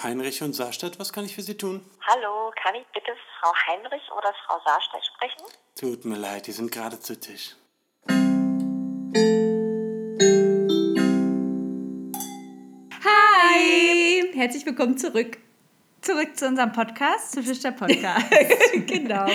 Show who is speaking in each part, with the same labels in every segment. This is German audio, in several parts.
Speaker 1: Heinrich und Saarstadt, was kann ich für Sie tun?
Speaker 2: Hallo, kann ich bitte Frau Heinrich oder Frau Saarstedt sprechen?
Speaker 1: Tut mir leid, die sind gerade zu Tisch.
Speaker 3: Hi! Herzlich willkommen zurück.
Speaker 4: Zurück zu unserem Podcast, zu Fisch der Podcast.
Speaker 3: genau.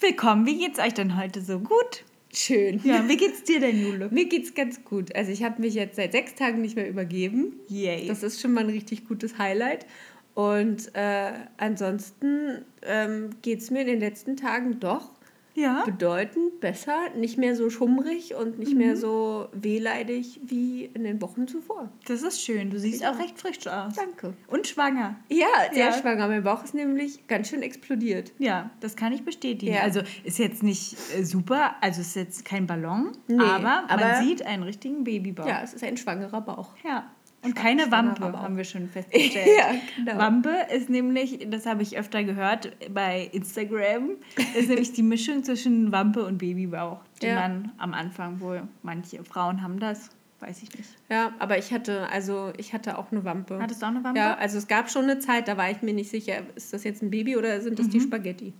Speaker 4: Willkommen, wie geht's euch denn heute so gut?
Speaker 3: Schön.
Speaker 4: Ja, wie geht's dir denn, Jule?
Speaker 3: Mir geht's ganz gut. Also ich habe mich jetzt seit sechs Tagen nicht mehr übergeben.
Speaker 4: Yay.
Speaker 3: Das ist schon mal ein richtig gutes Highlight. Und äh, ansonsten ähm, geht es mir in den letzten Tagen doch
Speaker 4: Ja?
Speaker 3: bedeutend besser, nicht mehr so schummrig und nicht mehr so wehleidig wie in den Wochen zuvor.
Speaker 4: Das ist schön. Du siehst
Speaker 3: Ja.
Speaker 4: auch recht frisch aus.
Speaker 3: Danke.
Speaker 4: Und schwanger.
Speaker 3: Ja, sehr
Speaker 4: Ja.
Speaker 3: schwanger. Mein Bauch ist nämlich ganz schön explodiert.
Speaker 4: Ja, das kann ich bestätigen.
Speaker 3: Ja.
Speaker 4: Also ist jetzt nicht äh, super, also ist jetzt kein Ballon,
Speaker 3: Nee,
Speaker 4: aber,
Speaker 3: aber-
Speaker 4: man sieht einen richtigen Babybauch.
Speaker 3: Ja, es ist ein schwangerer Bauch.
Speaker 4: Ja. Und keine Wampe, haben wir schon festgestellt.
Speaker 3: Ja, genau.
Speaker 4: Wampe ist nämlich, das habe ich öfter gehört bei Instagram, ist nämlich die Mischung zwischen Wampe und Babybauch, die
Speaker 3: Ja.
Speaker 4: man am Anfang wohl, manche Frauen haben das, weiß ich nicht.
Speaker 3: Ja, aber ich hatte, also ich hatte auch eine Wampe.
Speaker 4: Hattest du auch eine Wampe?
Speaker 3: Ja, also es gab schon eine Zeit, da war ich mir nicht sicher, ist das jetzt ein Baby oder sind das die Spaghetti?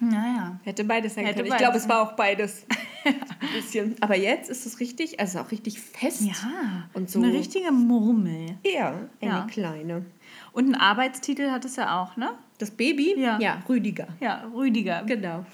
Speaker 4: Naja.
Speaker 3: Hätte beides sein
Speaker 4: Hätte
Speaker 3: können. Ich
Speaker 4: beides
Speaker 3: glaube, es war auch beides. ein bisschen. Aber jetzt ist es richtig, also auch richtig fest.
Speaker 4: Ja,
Speaker 3: Und so.
Speaker 4: eine richtige Murmel.
Speaker 3: Ja, eine
Speaker 4: Ja.
Speaker 3: kleine.
Speaker 4: Und einen Arbeitstitel hat es ja auch, ne?
Speaker 3: Das Baby?
Speaker 4: Ja.
Speaker 3: Ja, Rüdiger.
Speaker 4: Ja, Rüdiger.
Speaker 3: Genau.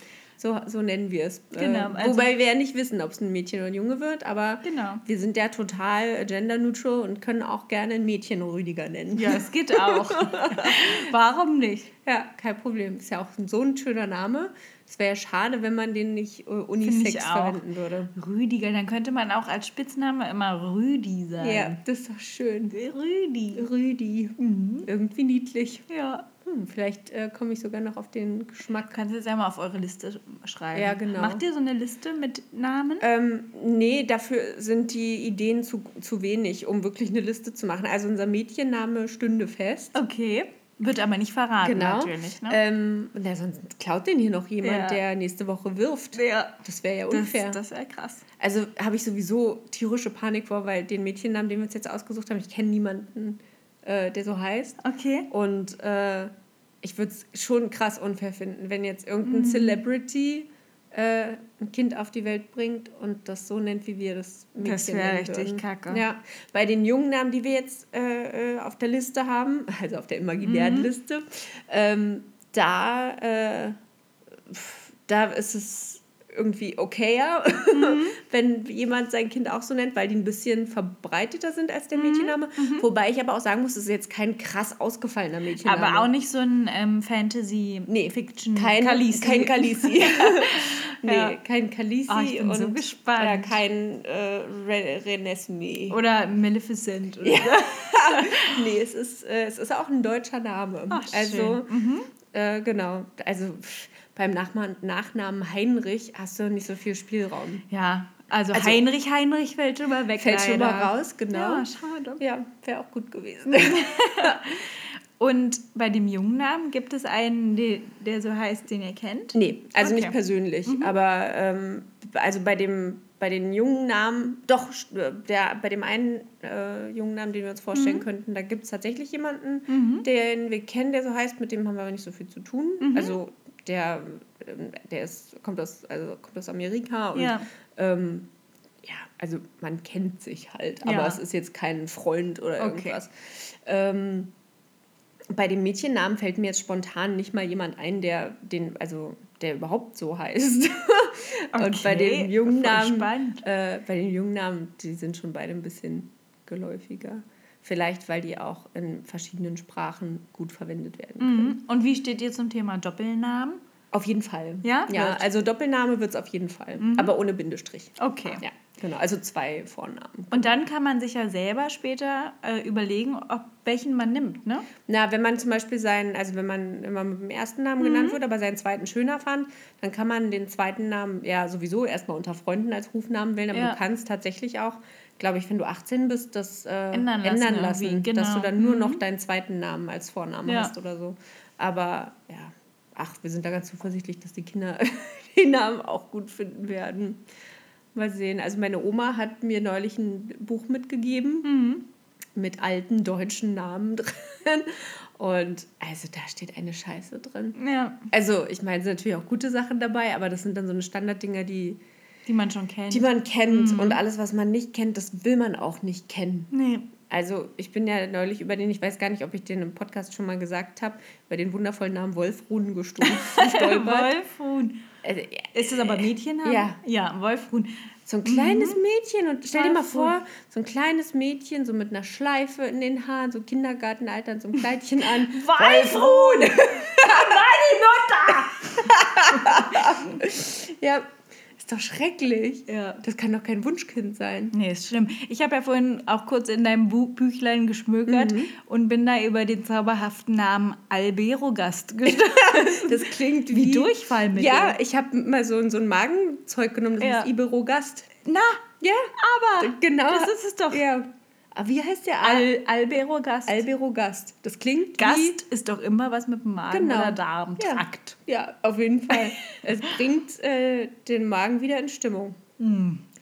Speaker 3: So, so nennen wir es.
Speaker 4: Genau,
Speaker 3: Äh,
Speaker 4: also-
Speaker 3: wobei wir ja nicht wissen, ob es ein Mädchen oder ein Junge wird, aber
Speaker 4: Genau.
Speaker 3: wir sind ja total gender-neutral und können auch gerne ein Mädchen Rüdiger nennen.
Speaker 4: Ja, es geht auch. Warum nicht?
Speaker 3: Ja, kein Problem. Ist ja auch so ein schöner Name. Es wäre ja schade, wenn man den nicht äh, unisex verwenden würde.
Speaker 4: Rüdiger, dann könnte man auch als Spitzname immer Rüdi sagen.
Speaker 3: Ja, das ist doch schön.
Speaker 4: Rüdi.
Speaker 3: Rüdi. Irgendwie niedlich.
Speaker 4: Ja.
Speaker 3: Hm, vielleicht äh, komme ich sogar noch auf den Geschmack.
Speaker 4: Kannst du jetzt einmal auf eure Liste schreiben.
Speaker 3: Ja, genau.
Speaker 4: Macht ihr so eine Liste mit Namen?
Speaker 3: Ähm, nee, dafür sind die Ideen zu, zu wenig, um wirklich eine Liste zu machen. Also unser Mädchenname stünde fest.
Speaker 4: Okay. Wird aber nicht verraten,
Speaker 3: Genau.
Speaker 4: natürlich. Ne?
Speaker 3: Ähm, na, sonst klaut den hier noch jemand,
Speaker 4: Ja.
Speaker 3: der nächste Woche wirft.
Speaker 4: ja.
Speaker 3: Das wäre ja
Speaker 4: Das,
Speaker 3: unfair.
Speaker 4: das wäre krass.
Speaker 3: Also habe ich sowieso tierische Panik vor, weil den Mädchennamen, den wir uns jetzt ausgesucht haben, ich kenne niemanden, äh, der so heißt.
Speaker 4: Okay.
Speaker 3: Und äh, ich würde es schon krass unfair finden, wenn jetzt irgendein
Speaker 4: Mhm.
Speaker 3: Celebrity äh, ein Kind auf die Welt bringt und das so nennt, wie wir das Mädchen
Speaker 4: Das wär
Speaker 3: nennen
Speaker 4: richtig
Speaker 3: würden.
Speaker 4: kacke.
Speaker 3: Ja, bei den jungen Namen, die wir jetzt äh, äh, auf der Liste haben, also auf der imaginären
Speaker 4: Mhm.
Speaker 3: Liste, ähm, da, äh, da ist es irgendwie okayer,
Speaker 4: Mhm.
Speaker 3: wenn jemand sein Kind auch so nennt, weil die ein bisschen verbreiteter sind als der
Speaker 4: Mhm.
Speaker 3: Mädchenname. Wobei ich aber auch sagen muss, es ist jetzt kein krass ausgefallener Mädchenname.
Speaker 4: Aber auch nicht so ein ähm, Fantasy,
Speaker 3: Nee,
Speaker 4: Fiction,
Speaker 3: kein
Speaker 4: Khaleesi.
Speaker 3: Kein Khaleesi. nee,
Speaker 4: Ja.
Speaker 3: kein Khaleesi.
Speaker 4: Oh, ich bin
Speaker 3: und
Speaker 4: so gespannt.
Speaker 3: Ja, kein äh, Re Renesmee.
Speaker 4: Oder Maleficent. Oder
Speaker 3: Nee, es ist, äh, es ist auch ein deutscher Name.
Speaker 4: Ach,
Speaker 3: also.
Speaker 4: Mhm.
Speaker 3: äh, genau. Also pff, beim Nachnamen, Nachnamen Heinrich hast du nicht so viel Spielraum.
Speaker 4: Ja, also,
Speaker 3: Also-
Speaker 4: Heinrich, Heinrich fällt schon mal weg.
Speaker 3: Fällt schon mal
Speaker 4: leider.
Speaker 3: raus, genau.
Speaker 4: Ja, schade.
Speaker 3: Ja, wäre auch gut gewesen.
Speaker 4: Und bei dem jungen Namen gibt es einen, der, der so heißt, den ihr kennt?
Speaker 3: Nee, also
Speaker 4: Okay.
Speaker 3: nicht persönlich, aber ähm, also bei dem bei den jungen Namen, doch, äh, der, bei dem einen äh, jungen Namen, den wir uns vorstellen könnten, da gibt es tatsächlich jemanden, den wir kennen, der so heißt, mit dem haben wir aber nicht so viel zu tun. Also der, ähm, der ist, kommt, aus, also kommt aus Amerika und
Speaker 4: Ja.
Speaker 3: ähm, ja, also man kennt sich halt, aber
Speaker 4: Ja.
Speaker 3: es ist jetzt kein Freund oder
Speaker 4: Okay.
Speaker 3: irgendwas. Ähm, bei dem Mädchennamen fällt mir jetzt spontan nicht mal jemand ein, der den, also der überhaupt so heißt. Und bei
Speaker 4: Okay,
Speaker 3: den jungen Namen, äh, bei den jungen Namen, die sind schon beide ein bisschen geläufiger. Vielleicht, weil die auch in verschiedenen Sprachen gut verwendet werden können.
Speaker 4: Mhm. Und wie steht ihr zum Thema Doppelnamen?
Speaker 3: Auf jeden Fall.
Speaker 4: Ja?
Speaker 3: Ja,
Speaker 4: Wird.
Speaker 3: also Doppelname wird es auf jeden Fall, aber ohne Bindestrich.
Speaker 4: Okay.
Speaker 3: Ja, genau. Also zwei Vornamen.
Speaker 4: Und dann kann man sich ja selber später äh, überlegen, ob welchen man nimmt, ne?
Speaker 3: Na, wenn man zum Beispiel seinen, also wenn man immer mit dem ersten Namen
Speaker 4: Mhm.
Speaker 3: genannt wird, aber seinen zweiten schöner fand, dann kann man den zweiten Namen ja sowieso erstmal unter Freunden als Rufnamen wählen, aber
Speaker 4: Ja.
Speaker 3: du kannst tatsächlich auch, glaube ich, wenn du 18 bist, das äh,
Speaker 4: Ändern lassen
Speaker 3: ändern lassen,
Speaker 4: irgendwie,
Speaker 3: dass du
Speaker 4: genau.
Speaker 3: dann nur noch deinen zweiten Namen als Vornamen
Speaker 4: Ja.
Speaker 3: hast oder so. Aber ja, ach, wir sind da ganz zuversichtlich, dass die Kinder den Namen auch gut finden werden. Mal sehen. Also meine Oma hat mir neulich ein Buch mitgegeben. mit alten deutschen Namen drin. Und also da steht eine Scheiße drin.
Speaker 4: Ja,
Speaker 3: Also ich meine, es sind natürlich auch gute Sachen dabei, aber das sind dann so eine Standarddinger, die,
Speaker 4: die man schon kennt.
Speaker 3: die man kennt. Und alles, was man nicht kennt, das will man auch nicht kennen.
Speaker 4: nee.
Speaker 3: Also ich bin ja neulich über den, ich weiß gar nicht, ob ich den im Podcast schon mal gesagt habe, über den wundervollen Namen Wolfruhn gestoßen, gestolpert.
Speaker 4: Wolfhuhn.
Speaker 3: Also,
Speaker 4: Ist das aber Mädchennamen?
Speaker 3: Ja.
Speaker 4: Ja, Wolfhuhn.
Speaker 3: so ein kleines Mädchen und stell dir mal vor, so ein kleines Mädchen, so mit einer Schleife in den Haaren, so Kindergartenalter so ein Kleidchen an.
Speaker 4: Wolfhuhn!
Speaker 3: Ja, ist doch schrecklich.
Speaker 4: Ja.
Speaker 3: Das kann doch kein Wunschkind sein.
Speaker 4: Nee, ist schlimm. Ich habe ja vorhin auch kurz in deinem Bu Büchlein geschmökert und bin da über den zauberhaften Namen Alberogast gestolpert.
Speaker 3: Das klingt
Speaker 4: Wie
Speaker 3: wie,
Speaker 4: Durchfallmittel.
Speaker 3: Ja, ich habe mal so, so ein Magenzeug genommen, das
Speaker 4: Ja.
Speaker 3: ist Iberogast.
Speaker 4: Na,
Speaker 3: Ja,
Speaker 4: aber
Speaker 3: genau.
Speaker 4: das ist es doch.
Speaker 3: Ja. Aber wie heißt der? Al
Speaker 4: Al Alberogast.
Speaker 3: Alberogast. Das klingt
Speaker 4: Gast ist doch immer was mit dem Magen
Speaker 3: Genau.
Speaker 4: oder Darmtrakt.
Speaker 3: wie... Ja, auf jeden Fall. es bringt äh, den Magen wieder in Stimmung.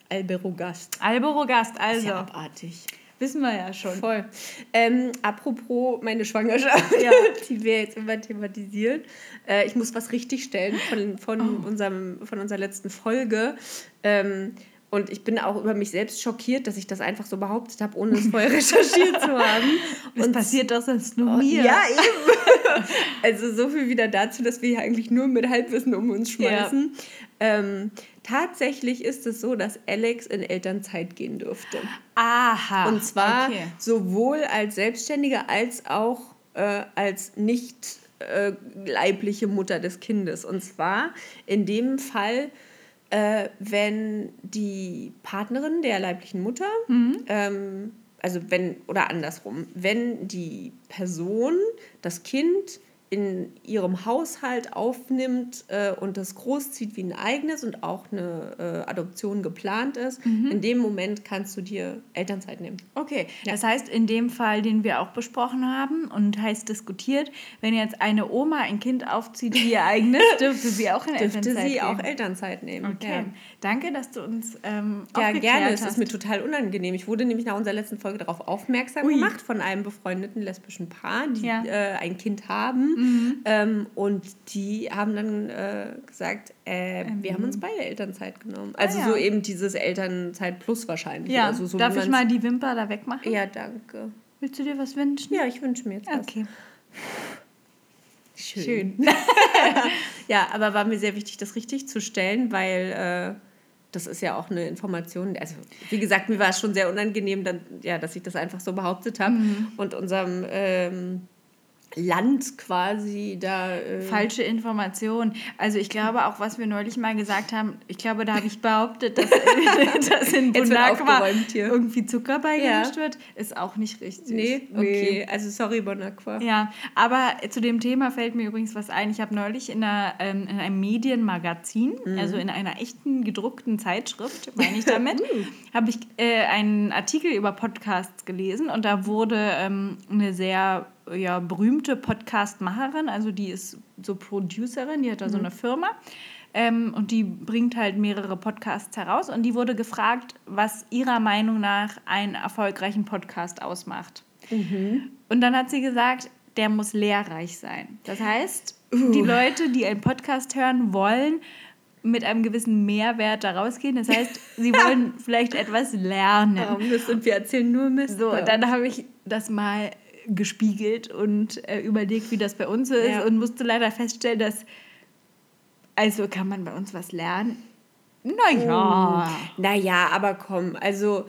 Speaker 3: Alberogast.
Speaker 4: Alberogast, also.
Speaker 3: Sehr abartig.
Speaker 4: Wissen wir ja schon.
Speaker 3: Voll. Ähm, apropos meine Schwangerschaft,
Speaker 4: Ja.
Speaker 3: die wir jetzt immer thematisieren. Äh, ich muss was richtigstellen von, von,
Speaker 4: Oh.
Speaker 3: unserem, von unserer letzten Folge. Ähm, und ich bin auch über mich selbst schockiert, dass ich das einfach so behauptet habe, ohne es vorher recherchiert zu haben.
Speaker 4: Das
Speaker 3: Und
Speaker 4: passiert doch sonst nur
Speaker 3: Oh,
Speaker 4: mir.
Speaker 3: Ja, eben. also so viel wieder dazu, dass wir hier eigentlich nur mit Halbwissen um uns schmeißen. Ähm, tatsächlich ist es so, dass Alex in Elternzeit gehen dürfte.
Speaker 4: Aha.
Speaker 3: Und zwar
Speaker 4: Okay.
Speaker 3: sowohl als Selbstständige als auch äh, als nicht äh, leibliche Mutter des Kindes. Und zwar in dem Fall, äh, wenn die Partnerin der leiblichen Mutter, ähm, also wenn, oder andersrum, wenn die Person das Kind in ihrem Haushalt aufnimmt äh, und das großzieht wie ein eigenes und auch eine äh, Adoption geplant ist, in dem Moment kannst du dir Elternzeit nehmen.
Speaker 4: Okay, das heißt, in dem Fall, den wir auch besprochen haben und heiß diskutiert, wenn jetzt eine Oma ein Kind aufzieht wie ihr eigenes, dürfte sie auch in
Speaker 3: Dürfte
Speaker 4: Elternzeit
Speaker 3: sie auch
Speaker 4: gehen.
Speaker 3: Elternzeit nehmen.
Speaker 4: Okay, danke, dass du uns ähm,
Speaker 3: Ja, gerne. Es
Speaker 4: hast.
Speaker 3: ist mir total unangenehm. Ich wurde nämlich nach unserer letzten Folge darauf aufmerksam
Speaker 4: Ui.
Speaker 3: gemacht von einem befreundeten lesbischen Paar, die
Speaker 4: Ja.
Speaker 3: äh, ein Kind haben. Ähm, und die haben dann äh, gesagt, äh, wir haben uns beide Elternzeit genommen. Also
Speaker 4: Ähm. Ah, ja.
Speaker 3: so eben dieses Elternzeit plus wahrscheinlich.
Speaker 4: ja,
Speaker 3: also so
Speaker 4: darf ich mal die Wimper da wegmachen?
Speaker 3: Ja, danke.
Speaker 4: Willst du dir was wünschen?
Speaker 3: Ja, ich wünsche mir jetzt was.
Speaker 4: Okay,
Speaker 3: Schön.
Speaker 4: schön.
Speaker 3: Ja, aber war mir sehr wichtig, das richtig zu stellen, weil äh, das ist ja auch eine Information. Also, wie gesagt, mir war es schon sehr unangenehm, dann, ja, dass ich das einfach so behauptet habe
Speaker 4: Mhm.
Speaker 3: und unserem ähm, Land quasi da. Äh,
Speaker 4: Falsche Information. Also ich glaube auch, was wir neulich mal gesagt haben, ich glaube, da habe ich behauptet, dass, dass in Bonacqua irgendwie Zucker beigemischt
Speaker 3: Ja.
Speaker 4: wird. Ist auch nicht richtig.
Speaker 3: Nee, okay. Also, sorry, Bonacqua.
Speaker 4: Ja, aber zu dem Thema fällt mir übrigens was ein. Ich habe neulich in, einer, ähm, in einem Medienmagazin,
Speaker 3: Mhm.
Speaker 4: also in einer echten gedruckten Zeitschrift, meine ich damit,
Speaker 3: Uh.
Speaker 4: habe ich äh, einen Artikel über Podcasts gelesen und da wurde ähm, eine sehr ja, berühmte Podcast-Macherin, also die ist so Producerin, die hat da so eine Firma. Ähm, und die bringt halt mehrere Podcasts heraus. Und die wurde gefragt, was ihrer Meinung nach einen erfolgreichen Podcast ausmacht. Und dann hat sie gesagt, der muss lehrreich sein. Das heißt, die Leute, die einen Podcast hören wollen, mit einem gewissen Mehrwert da rausgehen. Das heißt, sie wollen vielleicht etwas lernen.
Speaker 3: Oh, Mist, und wir erzählen nur Mist.
Speaker 4: So, dann habe ich das mal gespiegelt und äh, überlegt, wie das bei uns ist
Speaker 3: Ja.
Speaker 4: und musste leider feststellen, dass also kann man bei uns was lernen. Naja.
Speaker 3: Naja, aber komm, also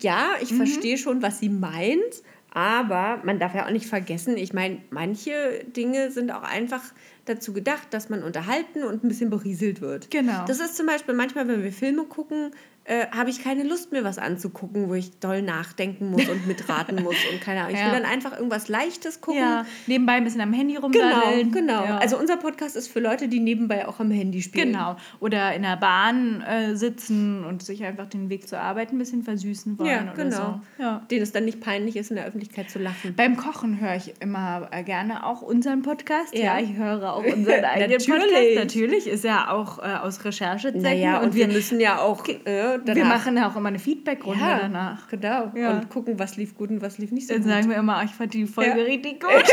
Speaker 3: ja, ich
Speaker 4: Mhm.
Speaker 3: verstehe schon, was sie meint, aber man darf ja auch nicht vergessen, ich meine, manche Dinge sind auch einfach dazu gedacht, dass man unterhalten und ein bisschen berieselt wird.
Speaker 4: Genau.
Speaker 3: Das ist zum Beispiel manchmal, wenn wir Filme gucken, äh, habe ich keine Lust, mir was anzugucken, wo ich doll nachdenken muss und mitraten muss und keine Ahnung. Ich
Speaker 4: Ja.
Speaker 3: will dann einfach irgendwas Leichtes gucken.
Speaker 4: Ja, nebenbei ein bisschen am Handy
Speaker 3: Genau,
Speaker 4: rumdaddeln.
Speaker 3: genau.
Speaker 4: Ja.
Speaker 3: Also unser Podcast ist für Leute, die nebenbei auch am Handy spielen.
Speaker 4: Genau. Oder in der Bahn äh, sitzen und sich einfach den Weg zur Arbeit ein bisschen versüßen wollen.
Speaker 3: Ja,
Speaker 4: oder
Speaker 3: genau.
Speaker 4: So. Ja.
Speaker 3: Denen es dann nicht peinlich ist, in der Öffentlichkeit zu lachen.
Speaker 4: Beim Kochen höre ich immer äh, gerne auch unseren Podcast. Ja,
Speaker 3: Ja.
Speaker 4: ich höre auch unseren eigenen
Speaker 3: Natürlich.
Speaker 4: Podcast. Natürlich ist ja auch äh, aus Recherchezwecken.
Speaker 3: Naja, und, wir, müssen ja auch äh, danach,
Speaker 4: wir machen ja auch immer eine Feedbackrunde
Speaker 3: ja,
Speaker 4: danach.
Speaker 3: Genau.
Speaker 4: Ja.
Speaker 3: Und gucken, was lief gut und was lief nicht so
Speaker 4: Dann
Speaker 3: gut.
Speaker 4: sagen wir immer, ich fand die Folge
Speaker 3: Ja.
Speaker 4: richtig gut.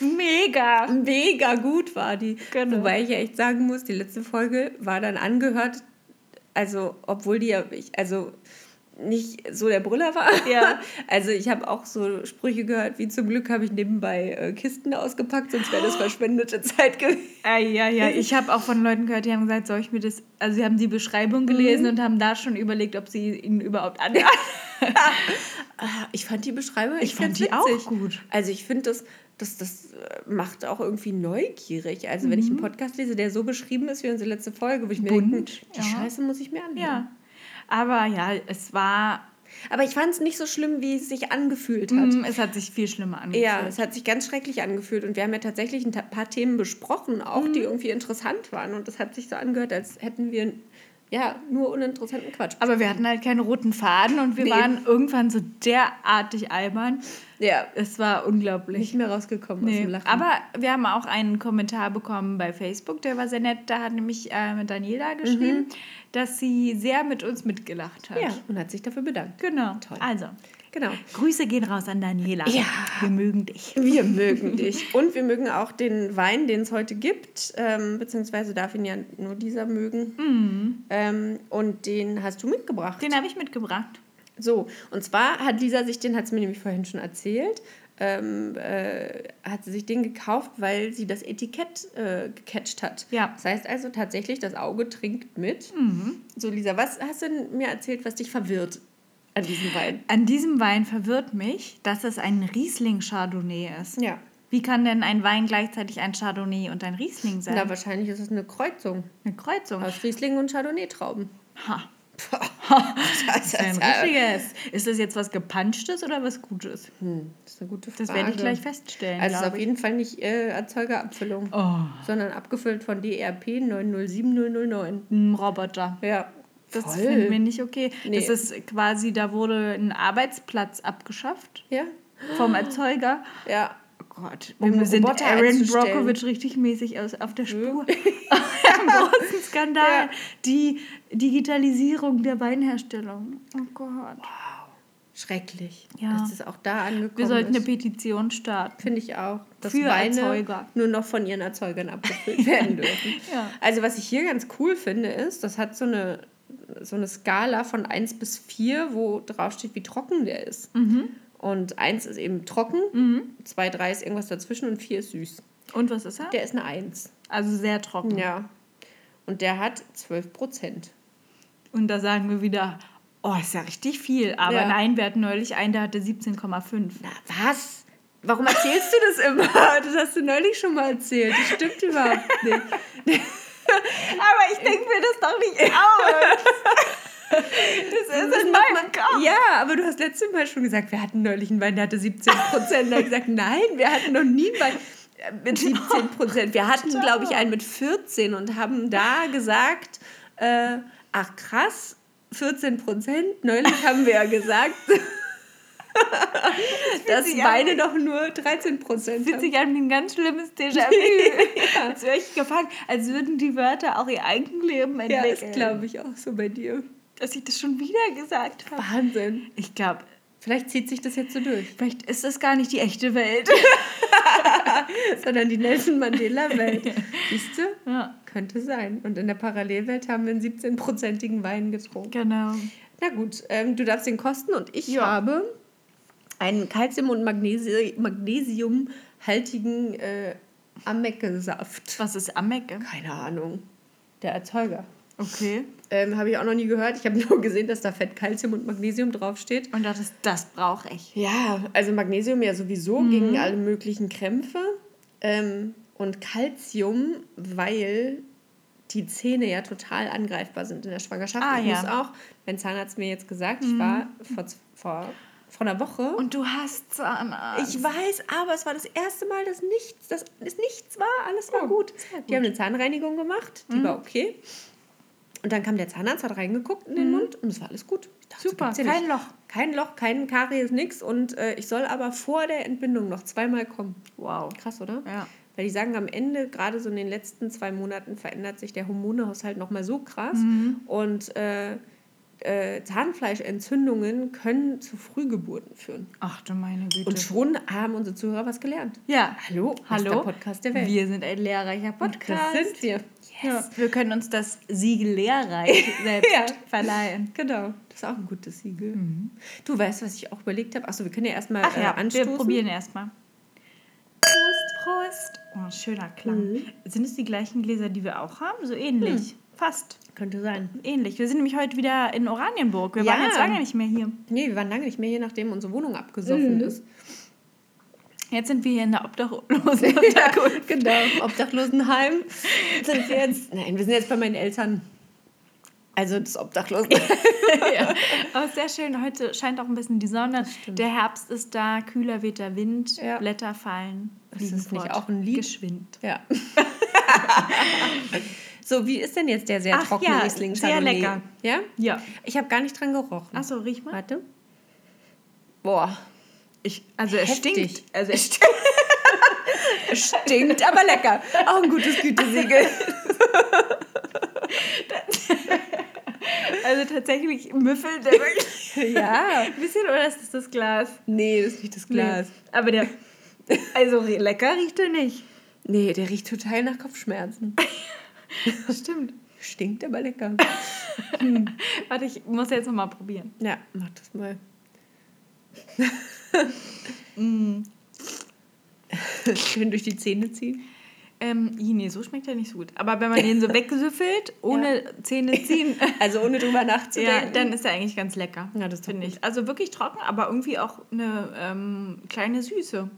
Speaker 4: Mega.
Speaker 3: Mega gut war die.
Speaker 4: Genau.
Speaker 3: Wobei ich ja echt sagen muss, die letzte Folge war dann angehört, also obwohl die ja, ich, also nicht so der Brüller war.
Speaker 4: Ja.
Speaker 3: Also ich habe auch so Sprüche gehört, wie zum Glück habe ich nebenbei äh, Kisten ausgepackt, sonst wäre das verschwendete Zeit gewesen.
Speaker 4: Ah, ja, ja. Ich habe auch von Leuten gehört, die haben gesagt, soll ich mir das. Also, sie haben die Beschreibung gelesen
Speaker 3: Mhm.
Speaker 4: und haben da schon überlegt, ob sie ihn überhaupt anhören.
Speaker 3: Ah, Ich fand die Beschreibung
Speaker 4: Ich
Speaker 3: echt
Speaker 4: fand die auch
Speaker 3: witzig.
Speaker 4: gut.
Speaker 3: Also ich finde, das, das, das äh, macht auch irgendwie neugierig. Also wenn ich einen Podcast lese, der so beschrieben ist wie unsere letzte Folge, wo ich mir
Speaker 4: Mhm. Bunt,
Speaker 3: denke, die
Speaker 4: ja.
Speaker 3: Scheiße muss ich mir anhören.
Speaker 4: Ja. Aber ja, es war.
Speaker 3: Aber ich fand es nicht so schlimm, wie es sich angefühlt hat.
Speaker 4: mm, Es hat sich viel schlimmer angefühlt.
Speaker 3: Ja, es hat sich ganz schrecklich angefühlt und wir haben ja tatsächlich ein paar Themen besprochen, auch die irgendwie interessant waren und es hat sich so angehört, als hätten wir ja nur uninteressanten Quatsch.
Speaker 4: Aber wir hatten halt keinen roten Faden und wir
Speaker 3: Nee.
Speaker 4: waren irgendwann so derartig albern.
Speaker 3: ja,
Speaker 4: Es war unglaublich.
Speaker 3: nicht mehr rausgekommen aus
Speaker 4: Nee.
Speaker 3: dem Lachen.
Speaker 4: Aber wir haben auch einen Kommentar bekommen bei Facebook, der war sehr nett. Da hat nämlich äh, Daniela geschrieben, dass sie sehr mit uns mitgelacht hat.
Speaker 3: ja, und hat sich dafür bedankt.
Speaker 4: Genau.
Speaker 3: Toll.
Speaker 4: Also,
Speaker 3: Genau.
Speaker 4: Grüße gehen raus an Daniela.
Speaker 3: Ja.
Speaker 4: Wir mögen dich.
Speaker 3: Wir mögen dich. Und wir mögen auch den Wein, den es heute gibt. Ähm, beziehungsweise darf ihn ja nur dieser mögen. Ähm, und den hast du mitgebracht.
Speaker 4: Den habe ich mitgebracht.
Speaker 3: So, und zwar hat Lisa sich den, hat sie mir nämlich vorhin schon erzählt, ähm, äh, hat sie sich den gekauft, weil sie das Etikett äh, gecatcht hat.
Speaker 4: Ja.
Speaker 3: Das heißt also tatsächlich, das Auge trinkt mit. So, Lisa, was hast du denn mir erzählt, was dich verwirrt an diesem Wein?
Speaker 4: An diesem Wein verwirrt mich, dass es ein Riesling-Chardonnay ist.
Speaker 3: Ja.
Speaker 4: Wie kann denn ein Wein gleichzeitig ein Chardonnay und ein Riesling sein?
Speaker 3: Na, wahrscheinlich ist es eine Kreuzung
Speaker 4: Eine Kreuzung.
Speaker 3: aus Riesling und Chardonnay-Trauben.
Speaker 4: Ha.
Speaker 3: Das
Speaker 4: Ein richtiges. Ist das jetzt was Gepanschtes oder was Gutes?
Speaker 3: Hm, das ist eine gute Frage.
Speaker 4: Das werde ich gleich feststellen.
Speaker 3: Also es ist auf jeden Fall nicht äh, Erzeugerabfüllung,
Speaker 4: Oh,
Speaker 3: sondern abgefüllt von DRP 907009.
Speaker 4: ein Roboter.
Speaker 3: Ja.
Speaker 4: Das finden wir nicht okay.
Speaker 3: Nee.
Speaker 4: Das ist quasi, da wurde ein Arbeitsplatz abgeschafft
Speaker 3: Ja.
Speaker 4: vom Erzeuger.
Speaker 3: Ja.
Speaker 4: Oh Gott,
Speaker 3: Um
Speaker 4: wir sind
Speaker 3: Roboter
Speaker 4: Aaron. Brockovich richtig mäßig aus, auf der Spur. Ein großen Skandal.
Speaker 3: Ja.
Speaker 4: Die Digitalisierung der Weinherstellung. Oh Gott.
Speaker 3: Schrecklich,
Speaker 4: Ja.
Speaker 3: dass es auch da angekommen
Speaker 4: Wir sollten eine. Petition starten.
Speaker 3: Finde ich auch, dass
Speaker 4: Für
Speaker 3: Weine
Speaker 4: Erzeuger.
Speaker 3: nur noch von ihren Erzeugern abgefüllt werden dürfen.
Speaker 4: Ja.
Speaker 3: Also was ich hier ganz cool finde, ist, das hat so eine, so eine Skala von 1 bis 4, wo drauf steht, wie trocken der ist.
Speaker 4: Mhm.
Speaker 3: Und 1 ist eben trocken, 2, 3 ist irgendwas dazwischen und 4 ist süß.
Speaker 4: Und was ist er?
Speaker 3: Der ist eine 1.
Speaker 4: Also sehr trocken.
Speaker 3: Ja. Und der hat 12 Prozent.
Speaker 4: Und da sagen wir wieder, oh, ist ja richtig viel. Aber
Speaker 3: Ja.
Speaker 4: nein, wir hatten neulich einen, der hatte 17,5.
Speaker 3: Na, was? Warum erzählst du das immer? Das hast du neulich schon mal erzählt. Das stimmt überhaupt nicht.
Speaker 4: Aber ich denke mir das doch nicht aus. das ist in meinem Kopf.
Speaker 3: Ja, aber du hast letztes Mal schon gesagt, wir hatten neulich einen Wein, der hatte 17 Prozent. Da habe ich gesagt, nein, wir hatten noch nie einen Wein äh, mit 17 Prozent. Wir hatten, glaube ich, einen mit 14 und haben da gesagt, äh, ach krass, 14 Prozent. Neulich haben wir ja gesagt, dass
Speaker 4: an-
Speaker 3: doch nur 13 Prozent haben.
Speaker 4: sich an wie ein ganz schlimmes Déjà-vu. Als wäre ich gefangen, als würden die Wörter auch ihr Eigenleben
Speaker 3: Ja,
Speaker 4: entwickeln.
Speaker 3: das glaube ich auch so bei dir.
Speaker 4: Dass ich das schon wieder gesagt habe.
Speaker 3: Wahnsinn.
Speaker 4: Ich glaube,
Speaker 3: Vielleicht zieht sich das jetzt so durch.
Speaker 4: vielleicht ist das gar nicht die echte Welt.
Speaker 3: Sondern die Nelson Mandela-Welt. Siehst du?
Speaker 4: ja,
Speaker 3: Könnte sein. Und in der Parallelwelt haben wir einen 17-prozentigen Wein getrunken.
Speaker 4: genau.
Speaker 3: Na gut, ähm, du darfst den kosten und ich
Speaker 4: Ja.
Speaker 3: habe einen Calcium- und Magnesi Magnesiumhaltigen äh, Amecke-Saft.
Speaker 4: Was ist Amecke?
Speaker 3: Keine Ahnung. Der Erzeuger.
Speaker 4: Okay.
Speaker 3: Ähm, habe ich auch noch nie gehört. Ich habe nur gesehen, dass da Fett, Calcium und Magnesium draufsteht.
Speaker 4: Und das, das brauche ich.
Speaker 3: Ja, also Magnesium ja sowieso gegen alle möglichen Krämpfe. Ähm, und Calcium, weil die Zähne ja total angreifbar sind in der Schwangerschaft.
Speaker 4: Ah,
Speaker 3: ich
Speaker 4: ja.
Speaker 3: muss auch, mein Zahnarzt mir jetzt gesagt, ich war vor, vor, vor einer Woche.
Speaker 4: Und du hast Zahnarzt.
Speaker 3: ich weiß, aber es war das erste Mal, dass nichts, dass es nichts war, alles war
Speaker 4: Oh,
Speaker 3: gut.
Speaker 4: gut.
Speaker 3: Die haben eine Zahnreinigung gemacht, die war okay. Und dann kam der Zahnarzt, hat reingeguckt in den Mund und es war alles gut. Ich dachte,
Speaker 4: Super, kein
Speaker 3: nicht.
Speaker 4: Loch.
Speaker 3: Kein Loch, kein Karies, nix. Und äh, ich soll aber vor der Entbindung noch zweimal kommen.
Speaker 4: Wow.
Speaker 3: Krass, oder?
Speaker 4: Ja.
Speaker 3: Weil die sagen, am Ende, gerade so in den letzten zwei Monaten, verändert sich der Hormonehaushalt nochmal so krass.
Speaker 4: Mhm.
Speaker 3: Und äh, äh, Zahnfleischentzündungen können zu Frühgeburten führen.
Speaker 4: Ach du meine Güte.
Speaker 3: Und schon haben unsere Zuhörer was gelernt.
Speaker 4: ja,
Speaker 3: Hallo,
Speaker 4: hallo.
Speaker 3: Podcast der Welt.
Speaker 4: Wir sind ein lehrreicher Podcast.
Speaker 3: Das sind wir.
Speaker 4: Ja, wir können uns das Siegel lehrreich selbst
Speaker 3: Ja.
Speaker 4: verleihen.
Speaker 3: Genau, das ist auch ein gutes Siegel. Du weißt, was ich auch überlegt habe? Achso, wir können ja erstmal
Speaker 4: Ach
Speaker 3: äh,
Speaker 4: ja,
Speaker 3: anstoßen.
Speaker 4: wir probieren erstmal. Prost, Prost. Oh, schöner Klang.
Speaker 3: Mhm.
Speaker 4: Sind es die gleichen Gläser, die wir auch haben? So ähnlich. Fast.
Speaker 3: Könnte sein.
Speaker 4: Ähnlich. Wir sind nämlich heute wieder in Oranienburg. Wir
Speaker 3: Ja.
Speaker 4: waren jetzt lange nicht mehr hier.
Speaker 3: Nee, wir waren lange nicht mehr hier, nachdem unsere Wohnung abgesoffen ist.
Speaker 4: Jetzt sind wir hier in der Obdachlosen.
Speaker 3: Ja, genau. Obdachlosenheim sind wir jetzt. Nein, wir sind jetzt bei meinen Eltern. Also das Obdachlosen.
Speaker 4: ja. Aber sehr schön. Heute scheint auch ein bisschen die Sonne. Der Herbst ist da, kühler weht der Wind,
Speaker 3: Ja.
Speaker 4: Blätter fallen.
Speaker 3: Ist
Speaker 4: fliegen
Speaker 3: das nicht auch ein Lied?
Speaker 4: Geschwind.
Speaker 3: ja. so, wie ist denn jetzt der sehr
Speaker 4: Ach
Speaker 3: trockene
Speaker 4: ja,
Speaker 3: Riesling
Speaker 4: sehr
Speaker 3: Chardonnay?
Speaker 4: lecker.
Speaker 3: Ja?
Speaker 4: Ja.
Speaker 3: Ich habe gar nicht dran gerochen.
Speaker 4: Achso, riech mal.
Speaker 3: Warte. Boah.
Speaker 4: Ich, also er stinkt. Also er stinkt.
Speaker 3: Stinkt, aber lecker. Auch ein gutes Gütesiegel.
Speaker 4: Also tatsächlich müffelt der wirklich
Speaker 3: ja.
Speaker 4: ein bisschen oder ist das das Glas?
Speaker 3: Nee, das ist nicht das Glas.
Speaker 4: Nee. Aber der, also lecker riecht er nicht.
Speaker 3: Nee, der riecht total nach Kopfschmerzen.
Speaker 4: Stimmt.
Speaker 3: Stinkt, aber lecker.
Speaker 4: Warte, ich muss jetzt nochmal probieren.
Speaker 3: Ja, mach das mal. Schön durch die Zähne ziehen.
Speaker 4: Ähm, nee, so schmeckt er nicht so gut. Aber wenn man den so wegsüffelt, ohne Zähne ziehen,
Speaker 3: Also ohne drüber
Speaker 4: ja,
Speaker 3: nachzudenken.
Speaker 4: dann ist er eigentlich ganz lecker.
Speaker 3: Ja, das
Speaker 4: finde ich. Also wirklich trocken, aber irgendwie auch eine ähm, kleine Süße.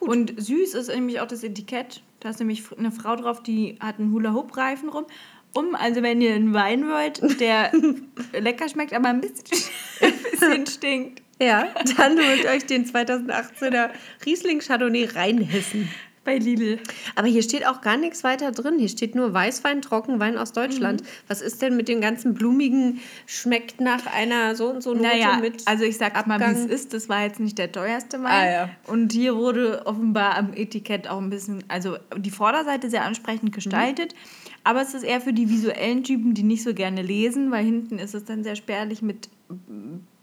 Speaker 4: Und süß ist nämlich auch das Etikett. Da ist nämlich eine Frau drauf, die hat einen Hula-Hoop-Reifen rum. Um, also wenn ihr einen Wein wollt, der lecker schmeckt, aber ein bisschen, ein bisschen stinkt.
Speaker 3: ja, dann holt euch den 2018er Riesling Chardonnay Rheinhessen.
Speaker 4: Bei Lidl.
Speaker 3: Aber hier steht auch gar nichts weiter drin. Hier steht nur Weißwein, Trockenwein aus Deutschland.
Speaker 4: Mhm.
Speaker 3: Was ist denn mit dem ganzen blumigen, schmeckt nach einer so und so Note
Speaker 4: Naja,
Speaker 3: mit
Speaker 4: also ich sag's mal, wie
Speaker 3: Abgang?
Speaker 4: es ist. Das war jetzt nicht der teuerste Wein.
Speaker 3: Ah, ja.
Speaker 4: Und hier wurde offenbar am Etikett auch ein bisschen, also die Vorderseite sehr ansprechend gestaltet. Aber es ist eher für die visuellen Typen, die nicht so gerne lesen, weil hinten ist es dann sehr spärlich mit,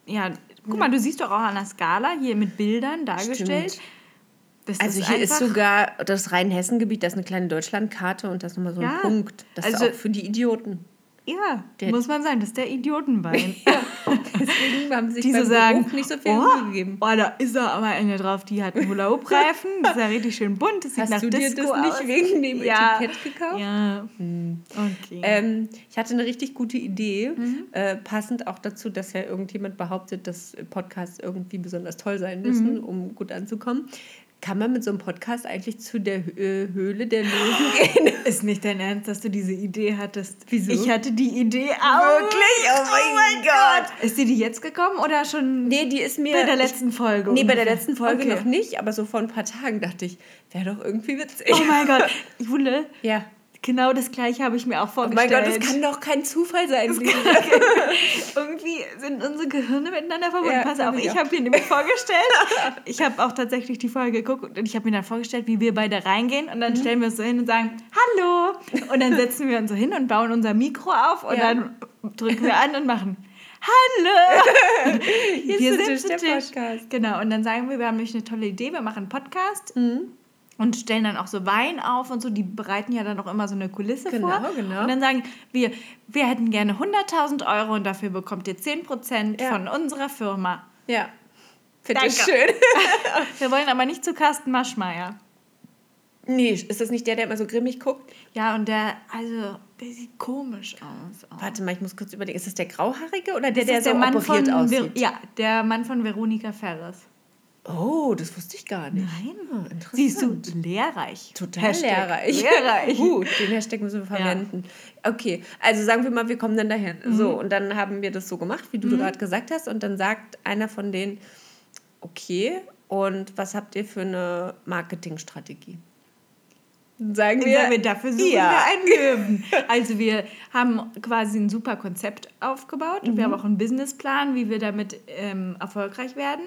Speaker 4: ja, guck mal, du siehst doch auch an der Skala hier mit Bildern dargestellt.
Speaker 3: Stimmt.
Speaker 4: Das
Speaker 3: Also hier ist sogar das Rheinhessen-Gebiet, das ist eine kleine Deutschlandkarte und das ist nochmal so ein
Speaker 4: Ja,
Speaker 3: Punkt. Das
Speaker 4: also-
Speaker 3: ist auch für die Idioten.
Speaker 4: Ja,
Speaker 3: Der-
Speaker 4: muss man sagen, das ist der Idiotenwein.
Speaker 3: Deswegen haben sie sich
Speaker 4: die so sagen,
Speaker 3: Geruch nicht so viel
Speaker 4: oh,
Speaker 3: Mühe gegeben.
Speaker 4: oh, da ist da aber eine drauf, die hat einen Hula-Hoop-Reifen, das ist ja richtig schön bunt, das sieht
Speaker 3: Hast
Speaker 4: nach
Speaker 3: du dir das
Speaker 4: Disco
Speaker 3: nicht
Speaker 4: aus.
Speaker 3: wegen dem
Speaker 4: ja.
Speaker 3: Etikett gekauft?
Speaker 4: Ja, okay.
Speaker 3: Ähm, ich hatte eine richtig gute Idee,
Speaker 4: Mhm.
Speaker 3: äh, passend auch dazu, dass ja irgendjemand behauptet, dass Podcasts irgendwie besonders toll sein müssen,
Speaker 4: Mhm.
Speaker 3: um gut anzukommen. Kann man mit so einem Podcast eigentlich zu der äh, Höhle der Löwen gehen?
Speaker 4: ist nicht dein Ernst, dass du diese Idee hattest?
Speaker 3: Wieso?
Speaker 4: Ich hatte die Idee auch.
Speaker 3: Wirklich? Oh mein Gott.
Speaker 4: Ist dir die jetzt gekommen oder schon
Speaker 3: Nee, die ist mir.
Speaker 4: bei der letzten Folge?
Speaker 3: Nee, bei der
Speaker 4: ungefähr?
Speaker 3: letzten Folge
Speaker 4: Okay.
Speaker 3: noch nicht, aber so vor ein paar Tagen dachte ich, wäre doch irgendwie witzig.
Speaker 4: Oh mein Gott, Jule,
Speaker 3: Ja.
Speaker 4: Genau das gleiche habe ich mir auch
Speaker 3: Oh mein
Speaker 4: vorgestellt.
Speaker 3: Gott, das kann doch kein Zufall sein.
Speaker 4: Irgendwie sind unsere Gehirne miteinander verbunden.
Speaker 3: Ja,
Speaker 4: Pass auf,
Speaker 3: ich
Speaker 4: ich habe mir nämlich vorgestellt, ich habe auch tatsächlich die Folge geguckt und ich habe mir dann vorgestellt, wie wir beide reingehen und
Speaker 3: Mhm.
Speaker 4: dann stellen wir uns so hin und sagen, hallo. Und dann setzen wir uns so hin und bauen unser Mikro auf und
Speaker 3: Ja.
Speaker 4: dann drücken wir an und machen, hallo.
Speaker 3: Hier
Speaker 4: wir sind zu
Speaker 3: der. Podcast.
Speaker 4: Genau, und dann sagen wir, wir haben nämlich eine tolle Idee, wir machen einen Podcast.
Speaker 3: Mhm.
Speaker 4: Und stellen dann auch so Wein auf und so. Die bereiten ja dann auch immer so eine Kulisse
Speaker 3: Genau,
Speaker 4: vor.
Speaker 3: genau.
Speaker 4: Und dann sagen wir, wir hätten gerne 100.000 Euro und dafür bekommt ihr 10%
Speaker 3: Ja.
Speaker 4: von unserer Firma.
Speaker 3: Ja. Finde ich schön.
Speaker 4: Wir wollen aber nicht zu Carsten Maschmeyer.
Speaker 3: Nee, ist das nicht der, der immer so grimmig guckt?
Speaker 4: Ja, und der, also, der sieht komisch aus. auch.
Speaker 3: Warte mal, ich muss kurz überlegen. Ist das der Grauhaarige oder der,
Speaker 4: Das
Speaker 3: der
Speaker 4: ist
Speaker 3: so operiert
Speaker 4: Ver
Speaker 3: aussieht?
Speaker 4: Ja, der Mann von Veronika Ferres.
Speaker 3: Oh, das wusste ich gar nicht.
Speaker 4: Nein.
Speaker 3: Ah, interessant.
Speaker 4: Siehst du, lehrreich.
Speaker 3: Total
Speaker 4: Hashtag
Speaker 3: lehrreich.
Speaker 4: Lehrreich.
Speaker 3: Gut, den Hashtag müssen wir verwenden. Okay, also sagen wir mal, wir kommen dann dahin.
Speaker 4: Mhm.
Speaker 3: So, und dann haben wir das so gemacht, wie du gerade gesagt hast. Und dann sagt einer von denen, okay, und was habt ihr für eine Marketingstrategie? Sagen wir,
Speaker 4: sagen wir, dafür suchen
Speaker 3: ja.
Speaker 4: wir einen Löwen. Also wir haben quasi ein super Konzept aufgebaut. Wir haben auch einen Businessplan, wie wir damit ähm, erfolgreich werden.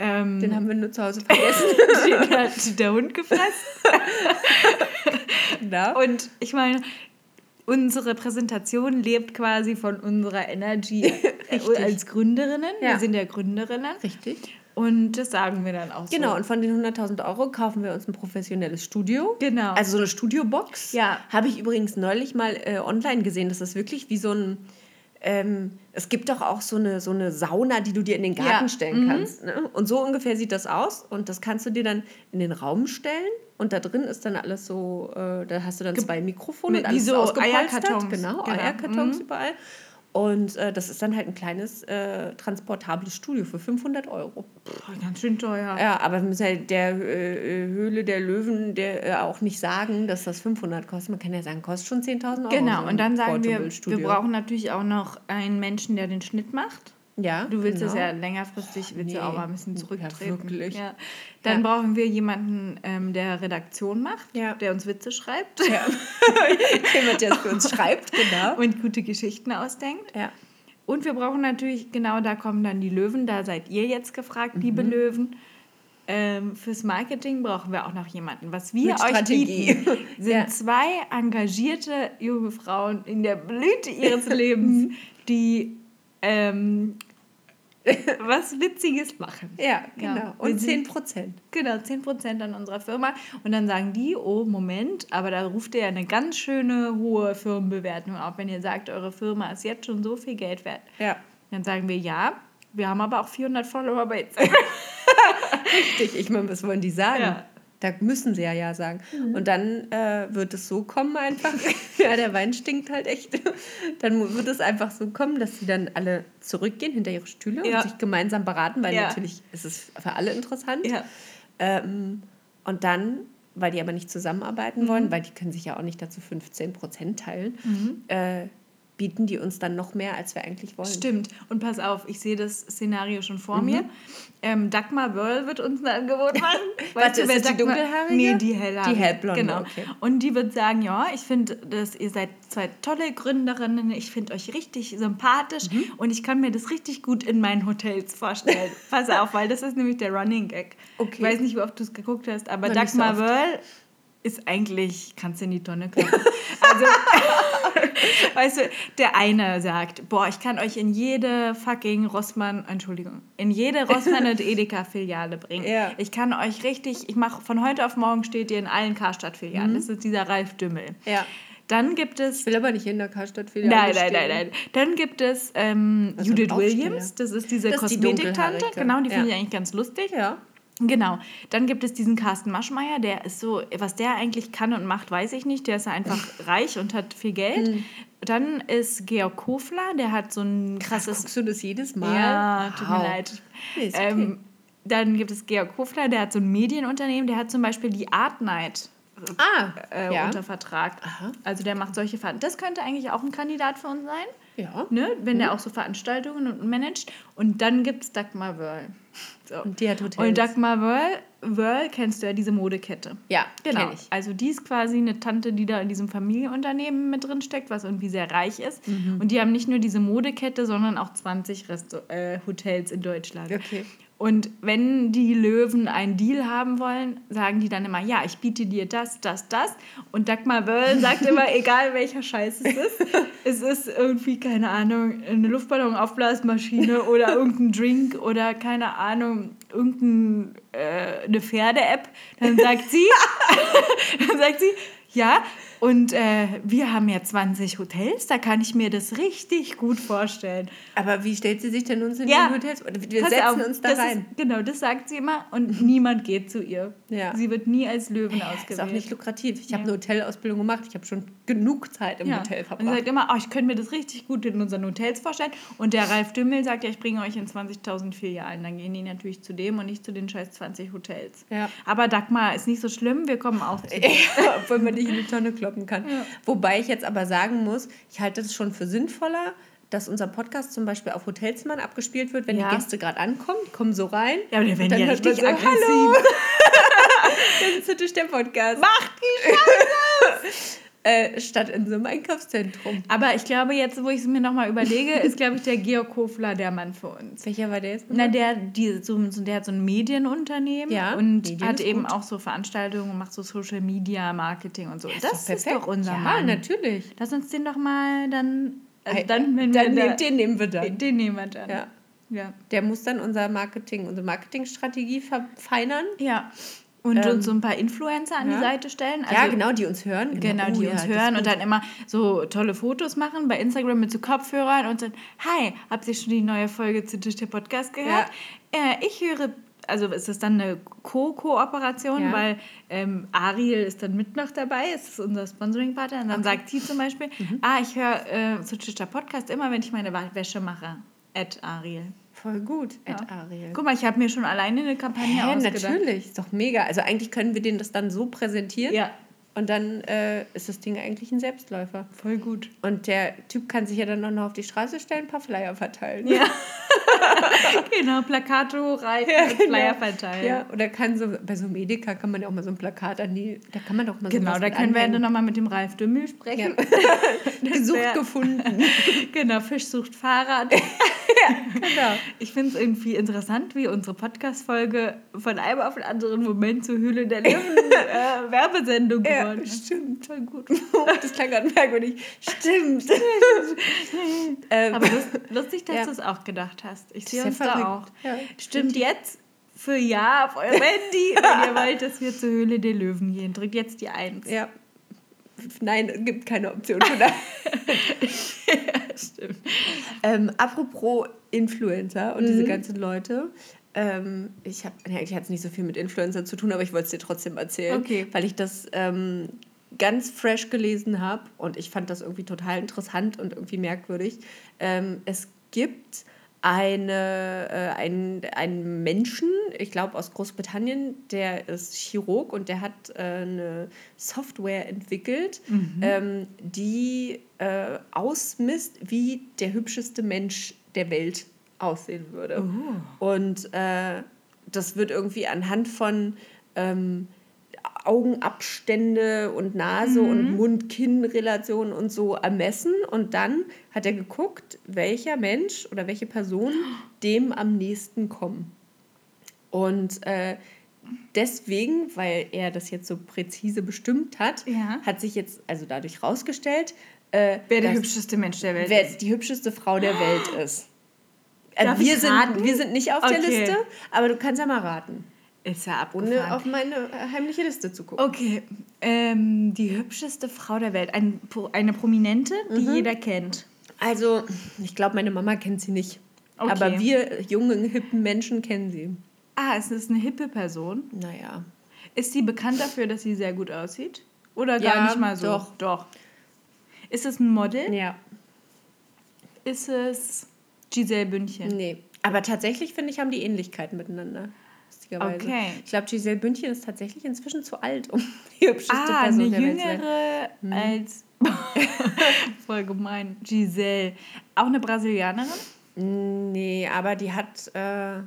Speaker 4: Ähm,
Speaker 3: Den haben wir nur zu Hause vergessen.
Speaker 4: den hat der Hund gefressen.
Speaker 3: Na?
Speaker 4: Und ich meine, unsere Präsentation lebt quasi von unserer Energy als Gründerinnen.
Speaker 3: Ja.
Speaker 4: Wir sind ja Gründerinnen.
Speaker 3: Richtig.
Speaker 4: Und das sagen wir dann auch so.
Speaker 3: Genau, und von den 100.000 Euro kaufen wir uns ein professionelles Studio.
Speaker 4: Genau.
Speaker 3: Also so eine Studiobox.
Speaker 4: Ja.
Speaker 3: Habe ich übrigens neulich mal äh, online gesehen. Das ist wirklich wie so ein. Ähm, es gibt doch auch so eine, so eine Sauna, die du dir in den Garten
Speaker 4: Ja. Mhm.
Speaker 3: stellen kannst. Ne? Und so ungefähr sieht das aus. Und das kannst du dir dann in den Raum stellen. Und da drin ist dann alles so, äh, da hast du dann zwei Mikrofone und alles
Speaker 4: wie so. Eierkartons.
Speaker 3: Genau,
Speaker 4: Genau.
Speaker 3: Eierkartons
Speaker 4: Mhm.
Speaker 3: überall. Und äh, das ist dann halt ein kleines äh, transportables Studio für 500 Euro.
Speaker 4: Boah, ganz schön teuer.
Speaker 3: Ja, aber wir müssen ja der äh, Höhle der Löwen der, äh, auch nicht sagen, dass das 500 kostet. Man kann ja sagen, kostet schon 10.000 Euro. so
Speaker 4: Genau,
Speaker 3: ein
Speaker 4: und dann sagen wir, wir brauchen natürlich auch noch einen Menschen, der den Schnitt macht.
Speaker 3: Ja,
Speaker 4: Du willst es
Speaker 3: genau.
Speaker 4: ja längerfristig, willst
Speaker 3: Nee.
Speaker 4: ja auch mal ein bisschen
Speaker 3: Ja,
Speaker 4: zurücktreten.
Speaker 3: wirklich.
Speaker 4: Ja. Dann
Speaker 3: Ja.
Speaker 4: brauchen wir jemanden, ähm, der Redaktion macht,
Speaker 3: Ja.
Speaker 4: der uns Witze schreibt
Speaker 3: Ja. Jemand, der es für uns schreibt, genau.
Speaker 4: und gute Geschichten ausdenkt.
Speaker 3: Ja.
Speaker 4: Und wir brauchen natürlich, genau da kommen dann die Löwen, da seid ihr jetzt gefragt, liebe
Speaker 3: Mhm.
Speaker 4: Löwen. Ähm, fürs Marketing brauchen wir auch noch jemanden. Was wir
Speaker 3: Mit
Speaker 4: euch
Speaker 3: Strategie.
Speaker 4: bieten, sind
Speaker 3: Ja.
Speaker 4: zwei engagierte junge Frauen in der Blüte ihres Lebens, die ähm, was Witziges machen.
Speaker 3: Ja,
Speaker 4: Ja.
Speaker 3: genau.
Speaker 4: Wir
Speaker 3: Und
Speaker 4: sind-
Speaker 3: 10 Prozent.
Speaker 4: Genau, 10% an unserer Firma. Und dann sagen die, oh, Moment, aber da ruft ihr ja eine ganz schöne hohe Firmenbewertung auf, wenn ihr sagt, eure Firma ist jetzt schon so viel Geld wert.
Speaker 3: Ja.
Speaker 4: Dann sagen wir, ja, wir haben aber auch 400 Follower bei Instagram.
Speaker 3: Richtig. Ich meine, was wollen die sagen?
Speaker 4: Ja. Mhm.
Speaker 3: Da müssen sie ja ja sagen. Und dann äh, wird es so kommen einfach. ja, der Wein stinkt halt echt. Dann wird es einfach so kommen, dass sie dann alle zurückgehen hinter ihre Stühle
Speaker 4: Ja.
Speaker 3: und sich gemeinsam beraten, weil
Speaker 4: Ja.
Speaker 3: natürlich ist es für alle interessant.
Speaker 4: Ja.
Speaker 3: Ähm, und dann, weil die aber nicht zusammenarbeiten wollen, weil die können sich ja auch nicht dazu 15 Prozent teilen, äh, bieten die uns dann noch mehr, als wir eigentlich wollen.
Speaker 4: Stimmt. Und pass auf, ich sehe das Szenario schon vor mir. Ähm, Dagmar Wörl wird uns ein Angebot machen.
Speaker 3: Warte, ist das die dunkelhaarige?
Speaker 4: Nee, die hellhaarige.
Speaker 3: Die hellblonde,
Speaker 4: Genau.
Speaker 3: okay.
Speaker 4: Und die wird sagen, ja, ich finde, dass ihr seid zwei tolle Gründerinnen. Ich finde euch richtig sympathisch
Speaker 3: Mhm.
Speaker 4: und ich kann mir das richtig gut in meinen Hotels vorstellen. pass auf, weil das ist nämlich der Running Gag.
Speaker 3: Okay.
Speaker 4: Ich weiß nicht, wie oft du es geguckt hast, aber
Speaker 3: Noch so
Speaker 4: Dagmar
Speaker 3: oft.
Speaker 4: Wörl ist eigentlich, kannst du in die Tonne kloppen. Also, weißt du, der eine sagt, boah, ich kann euch in jede fucking Rossmann, Entschuldigung, in jede Rossmann und Edeka-Filiale bringen.
Speaker 3: Ja.
Speaker 4: Ich kann euch richtig, ich mache, von heute auf morgen steht ihr in allen Karstadt-Filialen. Das ist dieser Ralf Dümmel.
Speaker 3: Ja.
Speaker 4: Dann gibt es
Speaker 3: Ich will aber nicht in der Karstadt viel
Speaker 4: Nein, nein, nein, nein. Dann gibt es ähm, Judith. Williams, das ist diese
Speaker 3: die dunkelhaarige.
Speaker 4: Genau, die finde
Speaker 3: Ja.
Speaker 4: ich eigentlich ganz lustig.
Speaker 3: Ja.
Speaker 4: Genau. Dann gibt es diesen Carsten Maschmeyer, der ist so, was der eigentlich kann und macht, weiß ich nicht. Der ist einfach reich und hat viel Geld.
Speaker 3: Hm.
Speaker 4: Dann ist Georg Kofler, der hat so ein krasses.
Speaker 3: Guckst du das jedes Mal?
Speaker 4: Ja, tut mir
Speaker 3: Wow.
Speaker 4: leid.
Speaker 3: Nee, okay.
Speaker 4: Ähm, dann gibt es Georg Kofler, der hat so ein Medienunternehmen, der hat zum Beispiel die Art Night
Speaker 3: ah,
Speaker 4: äh,
Speaker 3: ja.
Speaker 4: unter Vertrag.
Speaker 3: Aha.
Speaker 4: Also der macht solche Veranstaltungen. Das könnte eigentlich auch ein Kandidat für uns sein.
Speaker 3: ja.
Speaker 4: Ne? Wenn
Speaker 3: Mhm.
Speaker 4: der auch so Veranstaltungen und managt. Und dann gibt es Dagmar Wörl. So.
Speaker 3: Und die hat Hotels.
Speaker 4: Und Dagmar Wörl, Wörl kennst du ja diese Modekette.
Speaker 3: Ja,
Speaker 4: Genau.
Speaker 3: ich.
Speaker 4: Also die ist quasi eine Tante, die da in diesem Familienunternehmen mit drin steckt, was irgendwie sehr reich ist.
Speaker 3: Mhm.
Speaker 4: Und die haben nicht nur diese Modekette, sondern auch 20 Resto äh, Hotels in Deutschland.
Speaker 3: Okay.
Speaker 4: Und wenn die Löwen einen Deal haben wollen, sagen die dann immer, ja, ich biete dir das, das, das. Und Dagmar Wörl sagt immer, egal welcher Scheiß es ist, es ist irgendwie, keine Ahnung, eine Luftballonaufblasmaschine oder irgendein Drink oder keine Ahnung, irgendeine äh, Pferde-App, dann sagt sie, dann sagt sie, ja, und äh, wir haben ja 20 Hotels, da kann ich mir das richtig gut vorstellen.
Speaker 3: Aber wie stellt sie sich denn uns in
Speaker 4: Ja.
Speaker 3: die Hotels? Wir
Speaker 4: Pass
Speaker 3: setzen
Speaker 4: auf,
Speaker 3: uns da
Speaker 4: das
Speaker 3: rein.
Speaker 4: Ist, genau, das sagt sie immer und niemand geht zu ihr.
Speaker 3: Ja.
Speaker 4: Sie wird nie als Löwen ausgewählt.
Speaker 3: Ist auch nicht lukrativ. Ich habe
Speaker 4: Ja.
Speaker 3: eine Hotelausbildung gemacht. Ich habe schon genug Zeit im
Speaker 4: ja.
Speaker 3: Hotel
Speaker 4: Und sie
Speaker 3: verbracht.
Speaker 4: sagt immer, oh, ich könnte mir das richtig gut in unseren Hotels vorstellen. Und der Ralf Dümmel sagt ja, ich bringe euch in 20.000 Filialen. Dann gehen die natürlich zu dem und nicht zu den scheiß 20 Hotels.
Speaker 3: Ja.
Speaker 4: Aber Dagmar ist nicht so schlimm, wir kommen auch zu.
Speaker 3: Obwohl man dich in die Tonne kloppen kann. Wobei ich jetzt aber sagen muss, ich halte es schon für sinnvoller, dass unser Podcast zum Beispiel auf Hotelzimmern abgespielt wird, wenn
Speaker 4: Ja.
Speaker 3: die Gäste gerade ankommen. Die kommen so rein.
Speaker 4: Ja, aber dann werden
Speaker 3: Und
Speaker 4: die ja richtig
Speaker 3: so,
Speaker 4: aggressiv.
Speaker 3: Hallo. Das ist natürlich der Podcast.
Speaker 4: Macht die Scheiße!
Speaker 3: Äh, statt in so einem Einkaufszentrum.
Speaker 4: Aber ich glaube, jetzt, wo ich es mir nochmal überlege, ist, glaube ich, der Georg Hofler der Mann für uns.
Speaker 3: Welcher war der jetzt?
Speaker 4: Na, der, die, so, der hat so ein Medienunternehmen
Speaker 3: Ja,
Speaker 4: und
Speaker 3: Medien
Speaker 4: hat
Speaker 3: ist
Speaker 4: eben
Speaker 3: gut.
Speaker 4: auch so Veranstaltungen und macht so Social Media Marketing und so. das
Speaker 3: doch
Speaker 4: ist doch unser
Speaker 3: ja,
Speaker 4: Mann.
Speaker 3: natürlich.
Speaker 4: Lass uns den doch mal dann. Also dann, wenn
Speaker 3: dann
Speaker 4: wir
Speaker 3: nehmen, den nehmen wir dann.
Speaker 4: den, den nehmen wir dann.
Speaker 3: Ja.
Speaker 4: Ja.
Speaker 3: Der muss dann unser Marketing, unsere Marketingstrategie verfeinern.
Speaker 4: ja. Und
Speaker 3: Ähm,
Speaker 4: uns so ein paar Influencer an
Speaker 3: ja.
Speaker 4: die Seite stellen.
Speaker 3: ja, genau, die uns hören.
Speaker 4: Genau,
Speaker 3: Oh,
Speaker 4: die
Speaker 3: ja,
Speaker 4: uns
Speaker 3: ist
Speaker 4: hören und dann immer so tolle Fotos machen bei Instagram mit so Kopfhörern und dann, hi, habt ihr schon die neue Folge zu Tisch der Podcast gehört? Äh, ich höre, also ist das dann eine Co-Kooperation,
Speaker 3: Ja.
Speaker 4: weil ähm, Ariel ist dann mit noch dabei, ist unser Sponsoring-Partner und dann sagt sie zum Beispiel,
Speaker 3: Mhm.
Speaker 4: ah, ich höre äh, zu Tisch der Podcast immer, wenn ich meine Wäsche mache. At Ariel.
Speaker 3: Voll gut,
Speaker 4: Ja.
Speaker 3: Ed Ariel.
Speaker 4: Guck mal, ich habe mir schon alleine eine Kampagne
Speaker 3: Ja,
Speaker 4: ausgedacht.
Speaker 3: natürlich. Ist doch mega. Also eigentlich können wir denen das dann so präsentieren.
Speaker 4: Ja,
Speaker 3: Und dann äh, ist das Ding eigentlich ein Selbstläufer.
Speaker 4: voll gut.
Speaker 3: Und der Typ kann sich ja dann noch auf die Straße stellen, ein paar Flyer verteilen.
Speaker 4: Ja. genau, Plakat hochreißen,
Speaker 3: Ja, genau.
Speaker 4: Flyer verteilen.
Speaker 3: Ja, oder kann so, bei so einem Edeka kann man ja auch mal so ein Plakat an die, da kann man doch mal
Speaker 4: Genau,
Speaker 3: sowas
Speaker 4: da
Speaker 3: mit
Speaker 4: können wir
Speaker 3: anhängen.
Speaker 4: dann nochmal mit dem Ralf Dümmel sprechen.
Speaker 3: Gesucht
Speaker 4: wär-
Speaker 3: gefunden.
Speaker 4: genau, Fisch sucht Fahrrad.
Speaker 3: genau.
Speaker 4: Ich finde es irgendwie interessant, wie unsere Podcast-Folge von einem auf den anderen Moment zur Höhle der Löwen äh, Werbesendung
Speaker 3: Ja,
Speaker 4: geworden ist.
Speaker 3: stimmt. Voll gut. Das klang gerade merkwürdig. Stimmt. ähm,
Speaker 4: Aber lust, lustig, dass
Speaker 3: Ja.
Speaker 4: du es auch gedacht hast. Ich sehe
Speaker 3: ja
Speaker 4: uns da
Speaker 3: verrückt.
Speaker 4: auch.
Speaker 3: Ja,
Speaker 4: Stimmt jetzt für Ja auf eurem Handy, wenn ihr wollt, dass wir zur Höhle der Löwen gehen. Drückt jetzt die Eins.
Speaker 3: ja. Nein, es gibt keine Option das.
Speaker 4: Stimmt.
Speaker 3: ähm, apropos Influencer und diese
Speaker 4: Mhm.
Speaker 3: ganzen Leute. Ähm, ich habe, ja, eigentlich hat es nicht so viel mit Influencer zu tun, aber ich wollte es dir trotzdem erzählen,
Speaker 4: Okay.
Speaker 3: weil ich das ähm, ganz fresh gelesen habe und ich fand das irgendwie total interessant und irgendwie merkwürdig. Ähm, es gibt eine, äh, einen, einen Menschen, ich glaube aus Großbritannien, der ist Chirurg und der hat äh, eine Software entwickelt, ähm, die äh, ausmisst, wie der hübscheste Mensch der Welt aussehen würde. Und äh, das wird irgendwie anhand von ähm, Augenabstände und Nase und Mund-Kinn-Relation und so ermessen. Und dann hat er geguckt, welcher Mensch oder welche Person dem am nächsten kommen. Und äh, deswegen, weil er das jetzt so präzise bestimmt hat,
Speaker 4: Ja.
Speaker 3: hat sich jetzt also dadurch rausgestellt, äh,
Speaker 4: Wer der hübscheste Mensch der Welt
Speaker 3: wer
Speaker 4: ist.
Speaker 3: die hübscheste Frau der Welt ist.
Speaker 4: Darf
Speaker 3: wir, sind,
Speaker 4: raten?
Speaker 3: wir sind nicht auf der
Speaker 4: Okay.
Speaker 3: Liste, aber du kannst ja mal raten,
Speaker 4: Ist ja
Speaker 3: ohne
Speaker 4: abgefahren.
Speaker 3: auf meine heimliche Liste zu gucken.
Speaker 4: Okay, ähm, die hübscheste Frau der Welt. Ein, eine Prominente, die
Speaker 3: Mhm.
Speaker 4: jeder kennt.
Speaker 3: Also, ich glaube, meine Mama kennt sie nicht.
Speaker 4: Okay.
Speaker 3: Aber wir jungen, hippen Menschen kennen sie.
Speaker 4: Ah, es ist eine hippe Person.
Speaker 3: Naja.
Speaker 4: Ist sie bekannt dafür, dass sie sehr gut aussieht? Oder gar
Speaker 3: Ja,
Speaker 4: nicht mal so?
Speaker 3: doch.
Speaker 4: Doch. Ist es ein Model?
Speaker 3: Ja.
Speaker 4: Ist es Giselle Bündchen?
Speaker 3: Nee. Aber tatsächlich, finde ich, haben die Ähnlichkeiten miteinander. Lustigerweise.
Speaker 4: Okay.
Speaker 3: Ich glaube, Giselle Bündchen ist tatsächlich inzwischen zu alt, um die hübscheste
Speaker 4: Ah,
Speaker 3: Person
Speaker 4: eine jüngere
Speaker 3: Mhm.
Speaker 4: als. Voll gemein. Giselle. Auch eine Brasilianerin?
Speaker 3: Nee, aber die hat. Äh,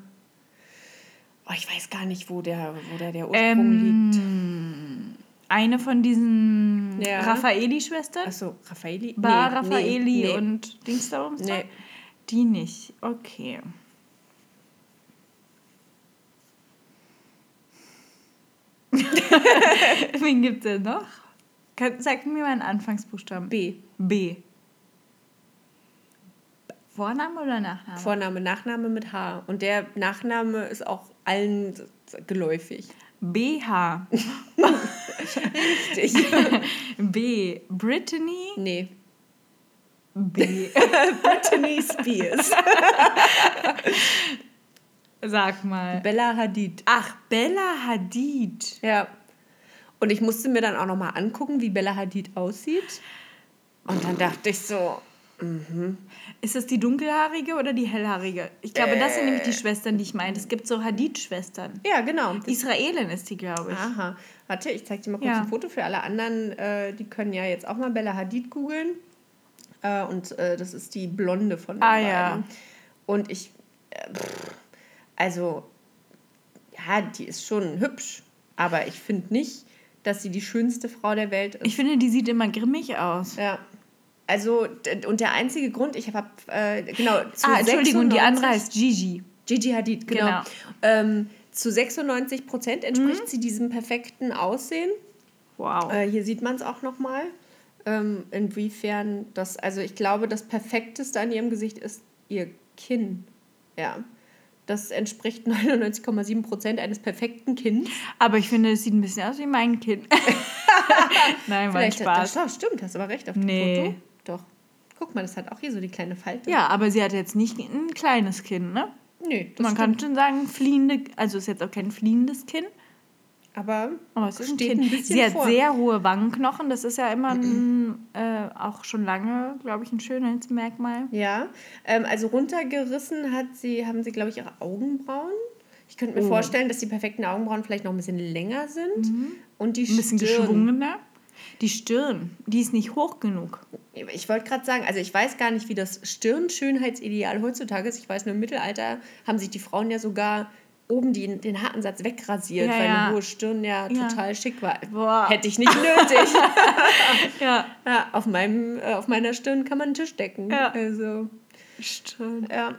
Speaker 3: oh, ich weiß gar nicht, wo der, wo der, der Ursprung
Speaker 4: Ähm,
Speaker 3: liegt.
Speaker 4: Eine von diesen
Speaker 3: Ja.
Speaker 4: Raffaeli-Schwestern?
Speaker 3: Achso, Raffaeli?
Speaker 4: Bar
Speaker 3: Nee,
Speaker 4: Raffaeli
Speaker 3: nee, nee.
Speaker 4: und Dings da oben?
Speaker 3: Nee.
Speaker 4: Die nicht. Okay. Wen gibt es denn noch? Sag mir mal einen Anfangsbuchstaben.
Speaker 3: B.
Speaker 4: B. Vorname oder Nachname?
Speaker 3: Vorname, Nachname mit H. Und der Nachname ist auch allen geläufig.
Speaker 4: BH.
Speaker 3: Richtig.
Speaker 4: B. Brittany.
Speaker 3: nee.
Speaker 4: B.
Speaker 3: Britney Spears.
Speaker 4: Sag mal.
Speaker 3: Bella Hadid.
Speaker 4: Ach, Bella Hadid.
Speaker 3: Ja. Und ich musste mir dann auch nochmal angucken, wie Bella Hadid aussieht. Und dann dachte ich so,
Speaker 4: Ist es die dunkelhaarige oder die hellhaarige? Ich glaube, das sind nämlich die Schwestern, die ich meine. Es gibt so Hadid-Schwestern.
Speaker 3: ja, genau. Das
Speaker 4: Israelin ist die, glaube ich.
Speaker 3: Aha. Warte, ich zeige dir mal kurz
Speaker 4: Ja.
Speaker 3: ein Foto für alle anderen. Äh, die können ja jetzt auch mal Bella Hadid googeln. Äh, und äh, das ist die Blonde von den
Speaker 4: Ah,
Speaker 3: beiden.
Speaker 4: ja.
Speaker 3: Und ich, äh, pff, also, ja, die ist schon hübsch. Aber ich finde nicht, dass sie die schönste Frau der Welt ist.
Speaker 4: Ich finde, die sieht immer grimmig aus.
Speaker 3: Ja. Also, und der einzige Grund, ich habe, äh, genau, zu
Speaker 4: ah, Entschuldigung, die
Speaker 3: 96
Speaker 4: andere heißt Gigi.
Speaker 3: Gigi Hadid, genau.
Speaker 4: Genau.
Speaker 3: Ähm, zu 96 Prozent entspricht sie diesem perfekten Aussehen.
Speaker 4: Wow.
Speaker 3: Äh, hier sieht man es auch nochmal. Ähm, inwiefern das, also ich glaube, das Perfekteste an ihrem Gesicht ist ihr Kinn. Ja. Das entspricht 99,7 Prozent eines perfekten Kinns.
Speaker 4: Aber ich finde, es sieht ein bisschen aus wie mein Kind. Nein, mein Spaß.
Speaker 3: Das, das stimmt, hast aber recht auf dem
Speaker 4: Nee.
Speaker 3: Foto. Doch. Guck mal, das hat auch hier so die kleine Falte.
Speaker 4: Ja, aber sie hat jetzt nicht ein kleines Kind, ne?
Speaker 3: Nö, das
Speaker 4: Man
Speaker 3: stimmt.
Speaker 4: kann schon sagen, fliehende, also ist jetzt auch kein fliehendes Kind,
Speaker 3: Aber,
Speaker 4: ein
Speaker 3: Steht ein bisschen
Speaker 4: sie hat
Speaker 3: vor.
Speaker 4: sehr hohe Wangenknochen, das ist ja immer ein, äh, auch schon lange, glaube ich, ein Schönheitsmerkmal.
Speaker 3: ja. Ähm, also runtergerissen hat sie, haben sie, glaube ich, ihre Augenbrauen. Ich könnte mir
Speaker 4: Oh.
Speaker 3: vorstellen, dass die perfekten Augenbrauen vielleicht noch ein bisschen länger sind. Und die
Speaker 4: Mhm. Ein bisschen
Speaker 3: Stirn.
Speaker 4: geschwungener. Die Stirn, die ist nicht hoch genug.
Speaker 3: Ich wollte gerade sagen, also ich weiß gar nicht, wie das Stirnschönheitsideal heutzutage ist. Ich weiß nur, im Mittelalter haben sich die Frauen ja sogar oben die, den Haarensatz wegrasiert,
Speaker 4: Ja,
Speaker 3: weil
Speaker 4: ja.
Speaker 3: eine hohe Stirn ja,
Speaker 4: Ja.
Speaker 3: total schick war.
Speaker 4: Boah.
Speaker 3: Hätte ich nicht nötig.
Speaker 4: Ja,
Speaker 3: ja, auf, meinem, äh, auf meiner Stirn kann man einen Tisch decken.
Speaker 4: Ja.
Speaker 3: Also,
Speaker 4: stimmt.
Speaker 3: ja.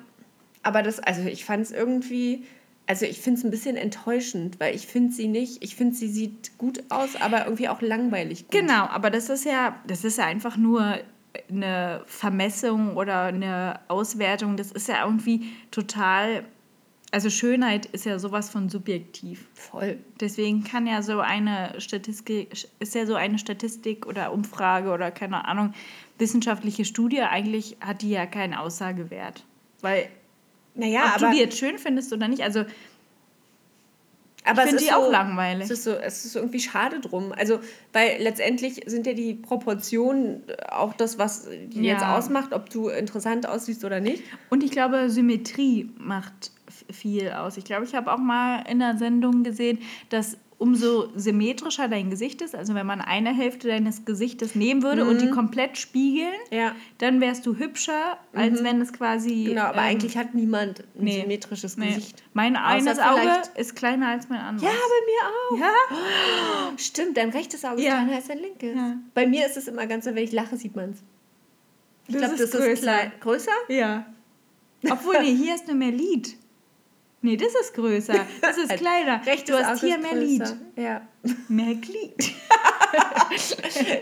Speaker 3: Aber das, also ich fand es irgendwie, also ich finde es ein bisschen enttäuschend, weil ich finde sie nicht, ich finde sie sieht gut aus, aber irgendwie auch langweilig gut.
Speaker 4: Genau, aber das ist ja, das ist ja einfach nur eine Vermessung oder eine Auswertung. Das ist ja irgendwie total, also Schönheit ist ja sowas von subjektiv.
Speaker 3: Voll.
Speaker 4: Deswegen kann ja so eine Statistik, ist ja so eine Statistik oder Umfrage oder keine Ahnung, wissenschaftliche Studie, eigentlich hat die ja keinen Aussagewert. Weil,
Speaker 3: Naja,
Speaker 4: ob du die jetzt schön findest oder nicht, also
Speaker 3: aber
Speaker 4: ich
Speaker 3: es
Speaker 4: finde
Speaker 3: ist
Speaker 4: die auch
Speaker 3: so-
Speaker 4: langweilig.
Speaker 3: Es ist, so, es ist irgendwie schade drum. Also, weil letztendlich sind ja die Proportionen auch das, was die
Speaker 4: Ja.
Speaker 3: jetzt ausmacht, ob du interessant aussiehst oder nicht.
Speaker 4: Und ich glaube, Symmetrie macht viel aus. Ich glaube, ich habe auch mal in einer Sendung gesehen, dass umso symmetrischer dein Gesicht ist, also wenn man eine Hälfte deines Gesichtes nehmen würde und die komplett spiegeln,
Speaker 3: Ja.
Speaker 4: dann wärst du hübscher, als wenn es quasi.
Speaker 3: Genau, aber
Speaker 4: ähm,
Speaker 3: eigentlich hat niemand ein
Speaker 4: nee.
Speaker 3: symmetrisches
Speaker 4: nee.
Speaker 3: Gesicht.
Speaker 4: Mein eines Auge ist kleiner als mein anderes.
Speaker 3: Ja, bei mir auch.
Speaker 4: Ja?
Speaker 3: Stimmt, dein rechtes Auge ist
Speaker 4: Ja.
Speaker 3: kleiner als dein linkes.
Speaker 4: Ja.
Speaker 3: Bei mir ist es immer ganz so, wenn ich lache, sieht man es. Ich
Speaker 4: Das
Speaker 3: glaube,
Speaker 4: ist
Speaker 3: das ist
Speaker 4: größer.
Speaker 3: Größer?
Speaker 4: Ja. Obwohl, nee, hier ist nur mehr Lied. Nee, das ist größer. Das ist kleiner.
Speaker 3: Rechtes
Speaker 4: du hast hier mehr
Speaker 3: größer.
Speaker 4: Lied.
Speaker 3: Ja.
Speaker 4: Mehr Glied.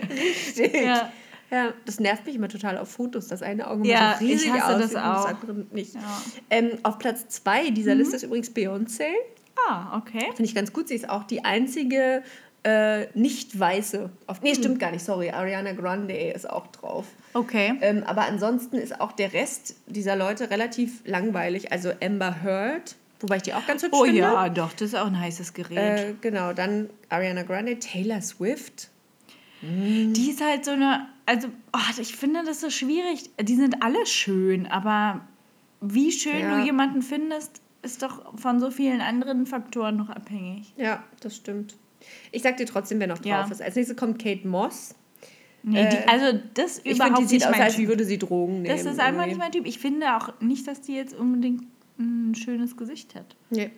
Speaker 3: Richtig.
Speaker 4: Ja.
Speaker 3: Ja, das nervt mich immer total auf Fotos. Das eine Auge
Speaker 4: Ja,
Speaker 3: macht so riesig
Speaker 4: ich hasse
Speaker 3: aus
Speaker 4: das
Speaker 3: und
Speaker 4: auch.
Speaker 3: andere nicht.
Speaker 4: Ja. Mhm.
Speaker 3: Ähm, auf Platz zwei dieser Liste ist übrigens Beyoncé.
Speaker 4: Ah, okay.
Speaker 3: Finde ich ganz gut. Sie ist auch die einzige äh, nicht weiße. Auf,
Speaker 4: Mhm.
Speaker 3: nee, stimmt gar nicht. Sorry. Ariana Grande ist auch drauf.
Speaker 4: Okay.
Speaker 3: Ähm, aber ansonsten ist auch der Rest dieser Leute relativ langweilig. Also Amber Heard, wobei ich die auch ganz hübsch
Speaker 4: Oh
Speaker 3: finde.
Speaker 4: ja, doch, das ist auch ein heißes Gerät.
Speaker 3: Äh, genau, dann Ariana Grande, Taylor Swift.
Speaker 4: die ist halt so eine, also oh, ich finde das so schwierig. Die sind alle schön, aber wie schön
Speaker 3: Ja.
Speaker 4: du jemanden findest, ist doch von so vielen anderen Faktoren noch abhängig.
Speaker 3: Ja, das stimmt. Ich sag dir trotzdem, wer noch drauf
Speaker 4: Ja.
Speaker 3: ist. Als nächstes kommt Kate Moss.
Speaker 4: Nee, die,
Speaker 3: Äh,
Speaker 4: also das
Speaker 3: Ich
Speaker 4: überhaupt
Speaker 3: finde, die sieht
Speaker 4: nicht
Speaker 3: aus,
Speaker 4: mein
Speaker 3: als
Speaker 4: Typ.
Speaker 3: würde sie Drogen nehmen.
Speaker 4: Das ist einfach
Speaker 3: irgendwie.
Speaker 4: nicht mein Typ. Ich finde auch nicht, dass die jetzt unbedingt ein schönes Gesicht hat.
Speaker 3: Nee.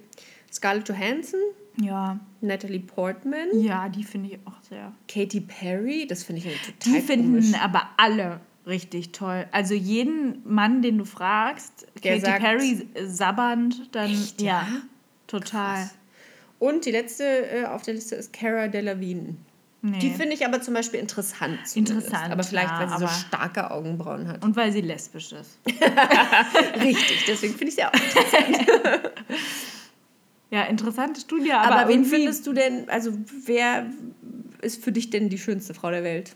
Speaker 3: Scarlett Johansson,
Speaker 4: Ja,
Speaker 3: Natalie Portman,
Speaker 4: ja, die finde ich auch sehr.
Speaker 3: Katy Perry, das finde ich total
Speaker 4: Die finden
Speaker 3: komisch.
Speaker 4: aber alle richtig toll. Also jeden Mann, den du fragst,
Speaker 3: Der
Speaker 4: Katy
Speaker 3: sagt-
Speaker 4: Perry sabbernd, dann
Speaker 3: Echt,
Speaker 4: ja,
Speaker 3: ja?
Speaker 4: total.
Speaker 3: Und die letzte äh, auf der Liste ist Cara Delevingne.
Speaker 4: Nee.
Speaker 3: Die finde ich aber zum Beispiel interessant. zumindest.
Speaker 4: Interessant,
Speaker 3: Aber vielleicht,
Speaker 4: ja,
Speaker 3: weil sie so starke Augenbrauen hat.
Speaker 4: Und weil sie lesbisch ist.
Speaker 3: Richtig, deswegen finde ich sie auch interessant.
Speaker 4: Ja, interessante Studie, aber,
Speaker 3: Aber, wen findest du denn, also wer ist für dich denn die schönste Frau der Welt?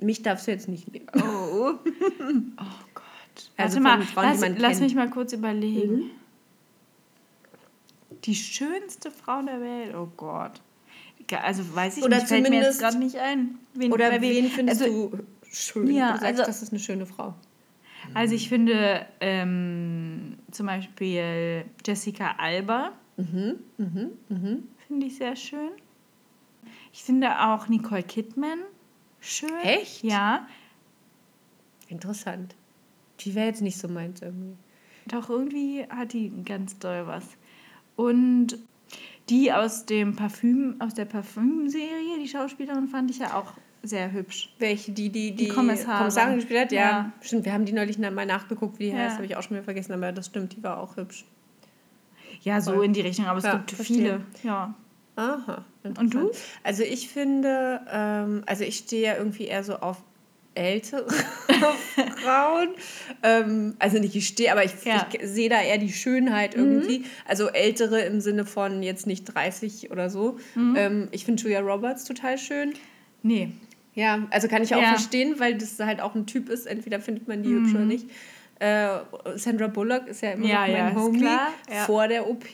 Speaker 3: Mich darfst du jetzt nicht nehmen.
Speaker 4: Oh. oh Gott.
Speaker 3: Also
Speaker 4: Warte mal,
Speaker 3: Frauen,
Speaker 4: lass, lass mich mal kurz überlegen.
Speaker 3: Mhm.
Speaker 4: Die schönste Frau der Welt, oh Gott. Also weiß ich
Speaker 3: Oder
Speaker 4: nicht, fällt mir jetzt gerade nicht ein. Wen,
Speaker 3: Oder
Speaker 4: bei
Speaker 3: wen findest
Speaker 4: also,
Speaker 3: du schön?
Speaker 4: Ja,
Speaker 3: du sagst,
Speaker 4: also-
Speaker 3: das ist eine schöne Frau.
Speaker 4: Also ich finde ähm, zum Beispiel Jessica Alba.
Speaker 3: Mhm,
Speaker 4: Finde ich sehr schön. Ich finde auch Nicole Kidman schön.
Speaker 3: Echt?
Speaker 4: Ja.
Speaker 3: Interessant. Die wäre jetzt nicht so meins irgendwie.
Speaker 4: Doch irgendwie hat die ganz doll was. Und die aus dem Parfüm, aus der Parfümserie, die Schauspielerin fand ich ja auch sehr hübsch.
Speaker 3: Welche, die, die,
Speaker 4: Die
Speaker 3: die,
Speaker 4: Kommissarin.
Speaker 3: Gespielt hat? Ja.
Speaker 4: Ja.
Speaker 3: Stimmt, wir haben die neulich mal nachgeguckt, wie die
Speaker 4: Ja.
Speaker 3: heißt, habe ich auch schon wieder vergessen, aber das stimmt, die war auch hübsch.
Speaker 4: Ja, so
Speaker 3: Voll.
Speaker 4: in die Richtung, aber es
Speaker 3: Ja,
Speaker 4: gibt
Speaker 3: verstehe.
Speaker 4: viele. Ja.
Speaker 3: Aha.
Speaker 4: Und du?
Speaker 3: Also ich finde, ähm, also ich stehe ja irgendwie eher so auf ältere Frauen. Ähm, also nicht ich stehe, aber ich,
Speaker 4: Ja.
Speaker 3: ich sehe da eher die Schönheit irgendwie. Also ältere im Sinne von jetzt nicht 30 oder so. Ähm, ich finde Julia Roberts total schön.
Speaker 4: Nee.
Speaker 3: Ja, also kann ich auch
Speaker 4: Ja.
Speaker 3: verstehen, weil das halt auch ein Typ ist. Entweder findet man die hübsch oder nicht. Äh, Sandra Bullock ist ja immer
Speaker 4: Ja,
Speaker 3: noch mein
Speaker 4: ja,
Speaker 3: Homie
Speaker 4: ja.
Speaker 3: vor der OP,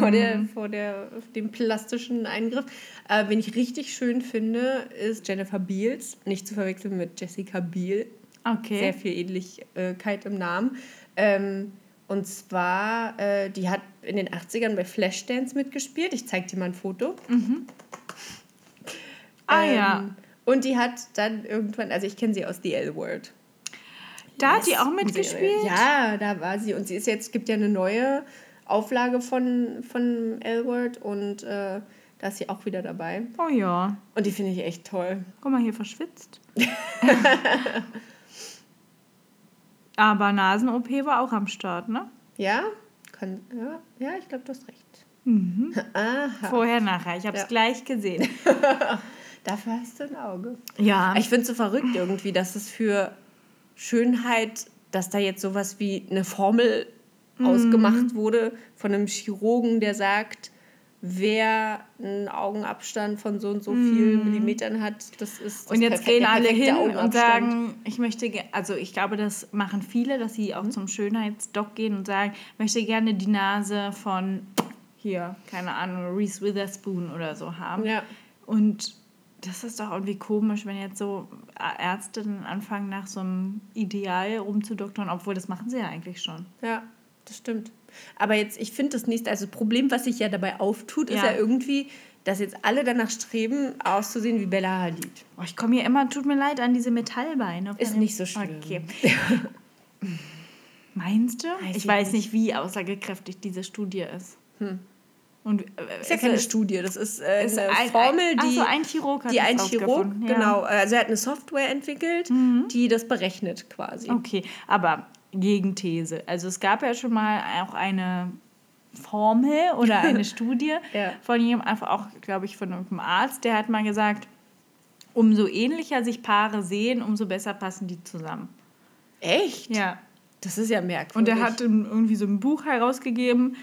Speaker 3: vor, der, vor der, dem plastischen Eingriff. Äh, wen ich richtig schön finde, ist Jennifer Beals. Nicht zu verwechseln mit Jessica Biel.
Speaker 4: Okay.
Speaker 3: Sehr viel Ähnlichkeit im Namen. Ähm, und zwar, äh, die hat in den 80ern bei Flashdance mitgespielt. Ich zeige dir mal ein Foto.
Speaker 4: Ah
Speaker 3: Ähm,
Speaker 4: ja.
Speaker 3: Und die hat dann irgendwann, also ich kenne sie aus The L-Word.
Speaker 4: Da hat die auch mitgespielt?
Speaker 3: Ja, da war sie. Und sie ist jetzt, gibt ja eine neue Auflage von, von L-Word und äh, da ist sie auch wieder dabei.
Speaker 4: Oh ja.
Speaker 3: Und die finde ich echt toll.
Speaker 4: Guck mal, hier verschwitzt. aber Nasen-OP war auch am Start, ne?
Speaker 3: Ja? Kann, ja, ja, ich glaube, du hast recht. Aha.
Speaker 4: Vorher, nachher. Ich habe es
Speaker 3: Ja.
Speaker 4: gleich gesehen.
Speaker 3: Dafür hast du ein Auge.
Speaker 4: Ja.
Speaker 3: Ich finde es so verrückt irgendwie, dass es für Schönheit, dass da jetzt sowas wie eine Formel
Speaker 4: Mhm.
Speaker 3: ausgemacht wurde von einem Chirurgen, der sagt, wer einen Augenabstand von so und so vielen Millimetern hat, das ist das
Speaker 4: Mhm. und jetzt
Speaker 3: perfekte-
Speaker 4: gehen alle hin und sagen, ich möchte, also ich glaube, das machen viele, dass sie
Speaker 3: Mhm.
Speaker 4: auch zum Schönheitsdoc gehen und sagen, ich möchte gerne die Nase von hier, keine Ahnung, Reese Witherspoon oder so haben.
Speaker 3: Ja.
Speaker 4: Und das ist doch irgendwie komisch, wenn jetzt so Ärztinnen anfangen, nach so einem Ideal rumzudoktern, obwohl das machen sie ja eigentlich schon.
Speaker 3: Ja, das stimmt. Aber jetzt, ich finde das nächste, also das Problem, was sich ja dabei auftut, ist
Speaker 4: Ja.
Speaker 3: ja irgendwie, dass jetzt alle danach streben, auszusehen wie Bella Hadid.
Speaker 4: Oh, ich komme hier immer, tut mir leid, an diese Metallbeine.
Speaker 3: Ist nicht so schlimm.
Speaker 4: Okay. Meinst du?
Speaker 3: Weiß
Speaker 4: ich weiß
Speaker 3: nicht.
Speaker 4: nicht, wie aussagekräftig diese Studie ist. Und äh,
Speaker 3: Ist ja keine Studie, das ist, äh,
Speaker 4: ist
Speaker 3: eine
Speaker 4: ein-
Speaker 3: Formel,
Speaker 4: ach
Speaker 3: die,
Speaker 4: so, ein Chirurg hat
Speaker 3: die ein Chirurg,
Speaker 4: ja. Mhm.
Speaker 3: genau, also er hat eine Software entwickelt, die das berechnet quasi.
Speaker 4: Okay, aber Gegenthese. Also es gab ja schon mal auch eine Formel oder eine Studie
Speaker 3: Ja.
Speaker 4: von jemandem, einfach auch, glaube ich, von einem Arzt, der hat mal gesagt, umso ähnlicher sich Paare sehen, umso besser passen die zusammen.
Speaker 3: Echt?
Speaker 4: Ja.
Speaker 3: Das ist ja merkwürdig.
Speaker 4: Und er hat irgendwie so ein Buch herausgegeben.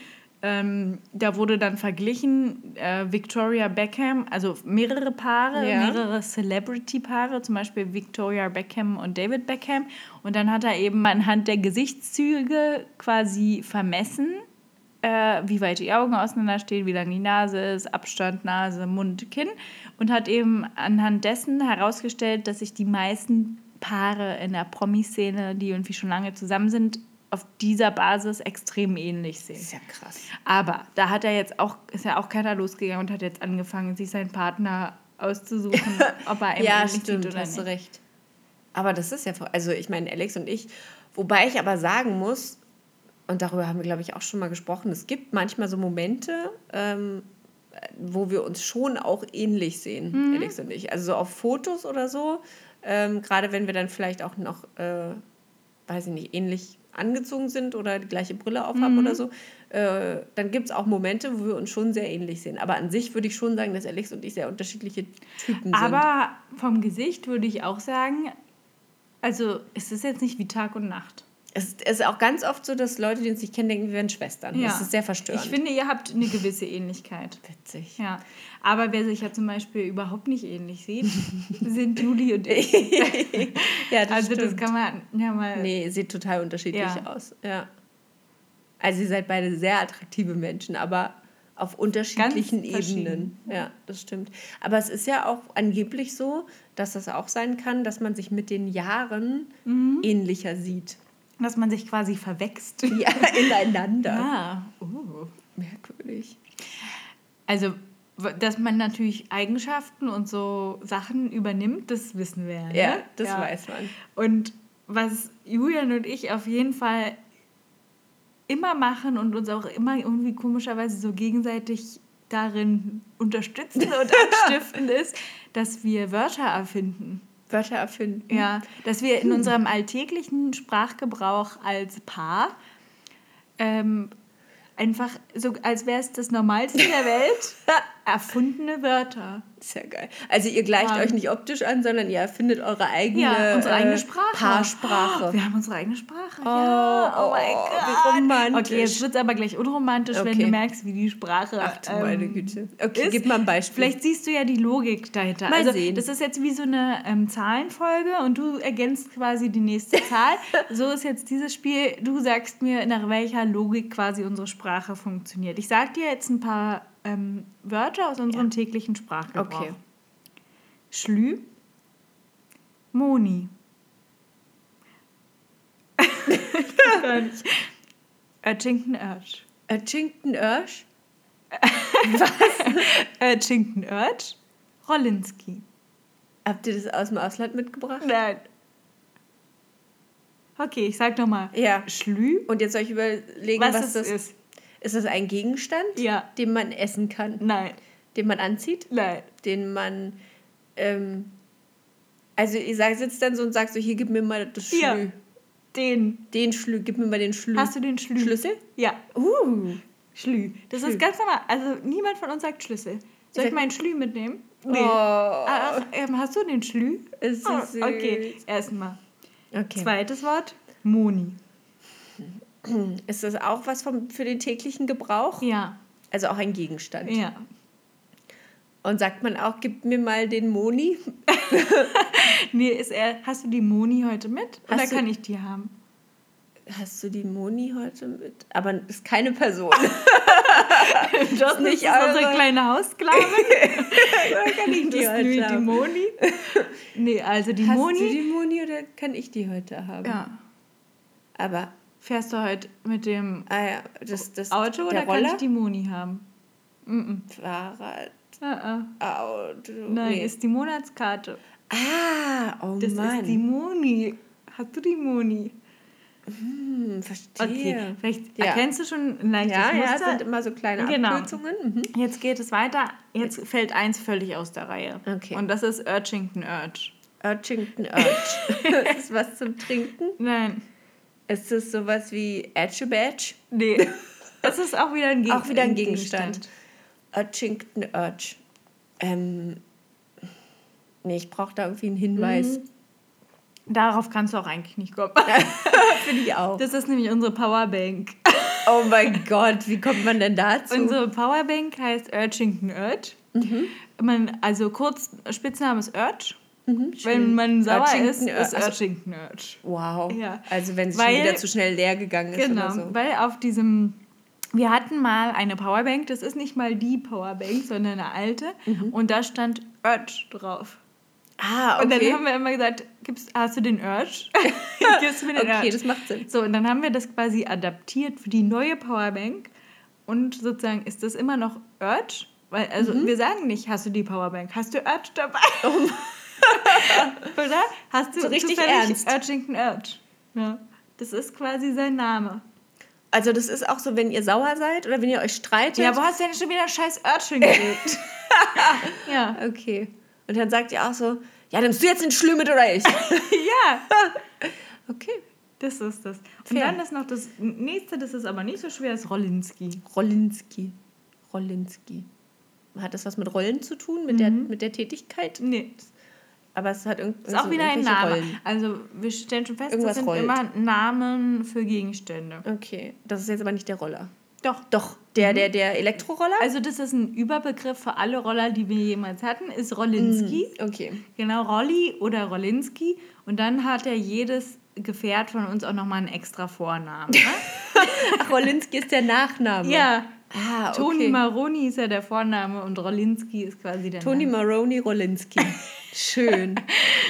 Speaker 4: Ähm, da wurde dann verglichen äh, Victoria Beckham, also mehrere Paare,
Speaker 3: Ja.
Speaker 4: mehrere Celebrity-Paare, zum Beispiel Victoria Beckham und David Beckham. Und dann hat er eben anhand der Gesichtszüge quasi vermessen, äh, wie weit die Augen auseinanderstehen, wie lang die Nase ist, Abstand, Nase, Mund, Kinn. Und hat eben anhand dessen herausgestellt, dass sich die meisten Paare in der Promi-Szene, die irgendwie schon lange zusammen sind, auf dieser Basis extrem ähnlich sehen.
Speaker 3: Das ist ja krass.
Speaker 4: Aber da hat er jetzt auch, ist ja auch keiner losgegangen und hat jetzt angefangen, sich seinen Partner auszusuchen, ob er
Speaker 3: Ja,
Speaker 4: ähnlich
Speaker 3: stimmt,
Speaker 4: sieht oder
Speaker 3: hast du
Speaker 4: nicht.
Speaker 3: recht. Aber das ist ja, also ich meine, Alex und ich, wobei ich aber sagen muss, und darüber haben wir, glaube ich, auch schon mal gesprochen, es gibt manchmal so Momente, ähm, wo wir uns schon auch ähnlich sehen,
Speaker 4: Mhm.
Speaker 3: Alex und ich. Also so auf Fotos oder so, ähm, gerade wenn wir dann vielleicht auch noch, äh, weiß ich nicht, ähnlich angezogen sind oder die gleiche Brille aufhaben
Speaker 4: Mhm.
Speaker 3: oder so, äh, dann gibt es auch Momente, wo wir uns schon sehr ähnlich sehen. Aber an sich würde ich schon sagen, dass Alex und ich sehr unterschiedliche Typen sind.
Speaker 4: Aber vom Gesicht würde ich auch sagen, also es ist jetzt nicht wie Tag und Nacht.
Speaker 3: Es ist auch ganz oft so, dass Leute, die uns nicht kennen, denken, wir wären Schwestern. Das ist sehr verstörend.
Speaker 4: Ich finde, ihr habt eine gewisse Ähnlichkeit.
Speaker 3: witzig.
Speaker 4: Ja, aber wer sich ja zum Beispiel überhaupt nicht ähnlich sieht, sind Juli und ich.
Speaker 3: ja, das
Speaker 4: also das
Speaker 3: stimmt.
Speaker 4: kann man ja mal.
Speaker 3: Nee, sieht total unterschiedlich
Speaker 4: Ja.
Speaker 3: aus. Ja. Also ihr seid beide sehr attraktive Menschen, aber auf unterschiedlichen. Ebenen. Ja, das stimmt. Aber es ist ja auch angeblich so, dass das auch sein kann, dass man sich mit den Jahren
Speaker 4: Mhm.
Speaker 3: ähnlicher sieht.
Speaker 4: Dass man sich quasi verwächst.
Speaker 3: Ja, ineinander.
Speaker 4: Ah, oh.
Speaker 3: Merkwürdig.
Speaker 4: Also, dass man natürlich Eigenschaften und so Sachen übernimmt, das wissen wir. Ne?
Speaker 3: Ja, das weiß man.
Speaker 4: Und was Julian und ich auf jeden Fall immer machen und uns auch immer irgendwie komischerweise so gegenseitig darin unterstützen und anstiften, ist, dass wir Wörter erfinden.
Speaker 3: Wörter erfinden.
Speaker 4: Ja, dass wir in unserem alltäglichen Sprachgebrauch als Paar ähm, einfach so, als wäre es das Normalste der Welt, erfundene Wörter.
Speaker 3: Sehr geil. Also ihr gleicht
Speaker 4: Ja.
Speaker 3: euch nicht optisch an, sondern ihr erfindet eure eigene,
Speaker 4: Ja, unsere eigene
Speaker 3: äh,
Speaker 4: Sprache.
Speaker 3: Paarsprache.
Speaker 4: Oh, wir haben unsere eigene Sprache. ja.
Speaker 3: oh,
Speaker 4: Oh mein
Speaker 3: oh,
Speaker 4: Gott.
Speaker 3: wie romantisch.
Speaker 4: Okay, jetzt wird es aber gleich unromantisch, wenn
Speaker 3: Okay.
Speaker 4: du merkst, wie die Sprache.
Speaker 3: Ach du meine
Speaker 4: ähm,
Speaker 3: Güte. Okay,
Speaker 4: ist.
Speaker 3: gib mal ein Beispiel.
Speaker 4: Vielleicht siehst du ja die Logik dahinter.
Speaker 3: Mal
Speaker 4: also,
Speaker 3: sehen.
Speaker 4: Das ist jetzt wie so eine ähm, Zahlenfolge und du ergänzt quasi die nächste Zahl. so ist jetzt dieses Spiel. Du sagst mir, nach welcher Logik quasi unsere Sprache funktioniert. Ich sag dir jetzt ein paar ähm, Wörter aus unserem täglichen Sprachgebrauch.
Speaker 3: Okay.
Speaker 4: Schlü, Moni. Gar nicht. Urchington Urch.
Speaker 3: Urchington Urch?
Speaker 4: Urchington Urch, Rolinski.
Speaker 3: Habt ihr das aus dem Ausland mitgebracht?
Speaker 4: Nein. Okay, ich sag nochmal.
Speaker 3: Ja.
Speaker 4: Schlü,
Speaker 3: Und jetzt soll ich überlegen,
Speaker 4: was,
Speaker 3: was, das ist.
Speaker 4: Ist.
Speaker 3: Das ein Gegenstand,
Speaker 4: Ja.
Speaker 3: den man essen kann,
Speaker 4: Nein,
Speaker 3: den man anzieht,
Speaker 4: nein.
Speaker 3: den man. Ähm, also ihr sitzt dann so und sagt so, hier gib mir mal das Schlü.
Speaker 4: Ja. Den.
Speaker 3: Den Schlü, gib mir mal den Schlü.
Speaker 4: Hast du den Schlü?
Speaker 3: Schlüssel?
Speaker 4: Ja,
Speaker 3: Uh.
Speaker 4: Schlü. Das
Speaker 3: Schlü.
Speaker 4: ist ganz normal. Also niemand von uns sagt Schlüssel. Soll ich
Speaker 3: sag-
Speaker 4: meinen Schlü mitnehmen?
Speaker 3: Oh,
Speaker 4: Ah, ach, ähm, hast du den Schlü?
Speaker 3: ist so
Speaker 4: Oh,
Speaker 3: süß.
Speaker 4: okay, erstmal.
Speaker 3: okay.
Speaker 4: Zweites Wort, Moni.
Speaker 3: Ist das auch was vom, für den täglichen Gebrauch?
Speaker 4: Ja,
Speaker 3: Also auch ein Gegenstand.
Speaker 4: ja.
Speaker 3: Und sagt man auch, gib mir mal den Moni?
Speaker 4: Nee, ist er, hast du die Moni heute mit? Oder
Speaker 3: Hast du-
Speaker 4: kann ich die haben?
Speaker 3: Hast du die Moni heute mit? Aber ist keine Person.
Speaker 4: Das
Speaker 3: nicht
Speaker 4: ist unsere kleine Haussklavin.
Speaker 3: kann ich
Speaker 4: Das
Speaker 3: die
Speaker 4: ist
Speaker 3: heute
Speaker 4: die
Speaker 3: haben?
Speaker 4: Moni. Nee, also die
Speaker 3: Hast
Speaker 4: Moni.
Speaker 3: du die Moni oder kann ich die heute haben?
Speaker 4: ja.
Speaker 3: Aber,
Speaker 4: Fährst du heute mit dem
Speaker 3: ah ja, das, das
Speaker 4: Auto oder
Speaker 3: der
Speaker 4: kann
Speaker 3: Roller?
Speaker 4: ich die Moni haben? Mhm.
Speaker 3: Fahrrad,
Speaker 4: Ah, ah.
Speaker 3: Auto.
Speaker 4: Nein,
Speaker 3: nee.
Speaker 4: ist die Monatskarte.
Speaker 3: Ah, oh
Speaker 4: Das
Speaker 3: Mann.
Speaker 4: ist die Moni. Hast du die Moni?
Speaker 3: hm, verstehe.
Speaker 4: Okay, vielleicht
Speaker 3: Ja.
Speaker 4: erkennst du schon ein leichtes
Speaker 3: Ja, ja, es
Speaker 4: Muster.
Speaker 3: sind immer so kleine
Speaker 4: Genau.
Speaker 3: Abkürzungen. Mhm.
Speaker 4: Jetzt geht es weiter. Jetzt fällt eins völlig aus der Reihe.
Speaker 3: Okay.
Speaker 4: Und das ist Urchington Urch.
Speaker 3: Urchington Urch. ist das was zum Trinken?
Speaker 4: Nein,
Speaker 3: Ist das sowas wie Edge Badge?
Speaker 4: nee. Das ist auch wieder ein, Geg
Speaker 3: Auch wieder ein Gegenstand. Urchington Urch. Ähm, nee, ich brauche da irgendwie einen Hinweis.
Speaker 4: Mhm. Darauf kannst du auch eigentlich nicht kommen.
Speaker 3: Finde ich auch.
Speaker 4: Das ist nämlich unsere Powerbank.
Speaker 3: Oh mein Gott, wie kommt man denn dazu?
Speaker 4: Unsere Powerbank heißt Urchington Urch.
Speaker 3: Mhm.
Speaker 4: Man, also kurz, Spitzname ist Urch.
Speaker 3: Mhm,
Speaker 4: Wenn man sauer
Speaker 3: Urchington
Speaker 4: ist, ist
Speaker 3: also-
Speaker 4: Urchington Urch.
Speaker 3: wow.
Speaker 4: Ja.
Speaker 3: Also wenn es schon wieder zu schnell leer gegangen ist
Speaker 4: Genau,
Speaker 3: oder so.
Speaker 4: weil auf diesem, wir hatten mal eine Powerbank, das ist nicht mal die Powerbank, sondern eine alte,
Speaker 3: Mhm.
Speaker 4: und da stand Urch drauf.
Speaker 3: Ah, okay.
Speaker 4: Und dann haben wir immer gesagt, gibst, hast du den Urch? Gibst du mir den
Speaker 3: okay,
Speaker 4: Urch?
Speaker 3: das macht Sinn.
Speaker 4: So, und dann haben wir das quasi adaptiert für die neue Powerbank. Und sozusagen ist das immer noch Urge. Weil, also
Speaker 3: Mhm.
Speaker 4: wir sagen nicht, hast du die Powerbank, hast du Urge dabei? Oder? Hast du
Speaker 3: So richtig ernst.
Speaker 4: Urgington Urge? Ja. Das ist quasi sein Name.
Speaker 3: Also das ist auch so, wenn ihr sauer seid oder wenn ihr euch streitet.
Speaker 4: Ja, wo hast du denn schon wieder scheiß Urge hingelegt? ja.
Speaker 3: Okay. Und dann sagt ihr auch so, ja, nimmst du jetzt den Schlü mit oder ich?
Speaker 4: ja,
Speaker 3: okay.
Speaker 4: das ist das. Und
Speaker 3: Fair.
Speaker 4: dann ist noch das nächste, das ist aber nicht so schwer, ist Rollinski.
Speaker 3: Rolinski. Rolinski. Hat das was mit Rollen zu tun, mit, der,
Speaker 4: Mhm.
Speaker 3: mit der Tätigkeit?
Speaker 4: Nee,
Speaker 3: Aber es hat irgendwie
Speaker 4: ist auch wieder ein Name.
Speaker 3: Rollen.
Speaker 4: Also wir stellen schon fest,
Speaker 3: Irgendwas
Speaker 4: das sind
Speaker 3: rollt.
Speaker 4: immer Namen für Gegenstände.
Speaker 3: Okay, das ist jetzt aber nicht der Roller.
Speaker 4: Doch.
Speaker 3: Doch, der, der, der Elektroroller?
Speaker 4: Also das ist ein Überbegriff für alle Roller, die wir jemals hatten, ist Rollinski.
Speaker 3: Okay.
Speaker 4: Genau, Rolli oder Rollinski. Und dann hat ja jedes Gefährt von uns auch nochmal einen extra Vornamen. Ne?
Speaker 3: Ach, Rolinski ist der Nachname.
Speaker 4: ja,
Speaker 3: Ah, okay.
Speaker 4: Toni Maroni ist ja der Vorname und Rollinski ist quasi der
Speaker 3: Toni
Speaker 4: Name.
Speaker 3: Maroni Rolinski. Schön.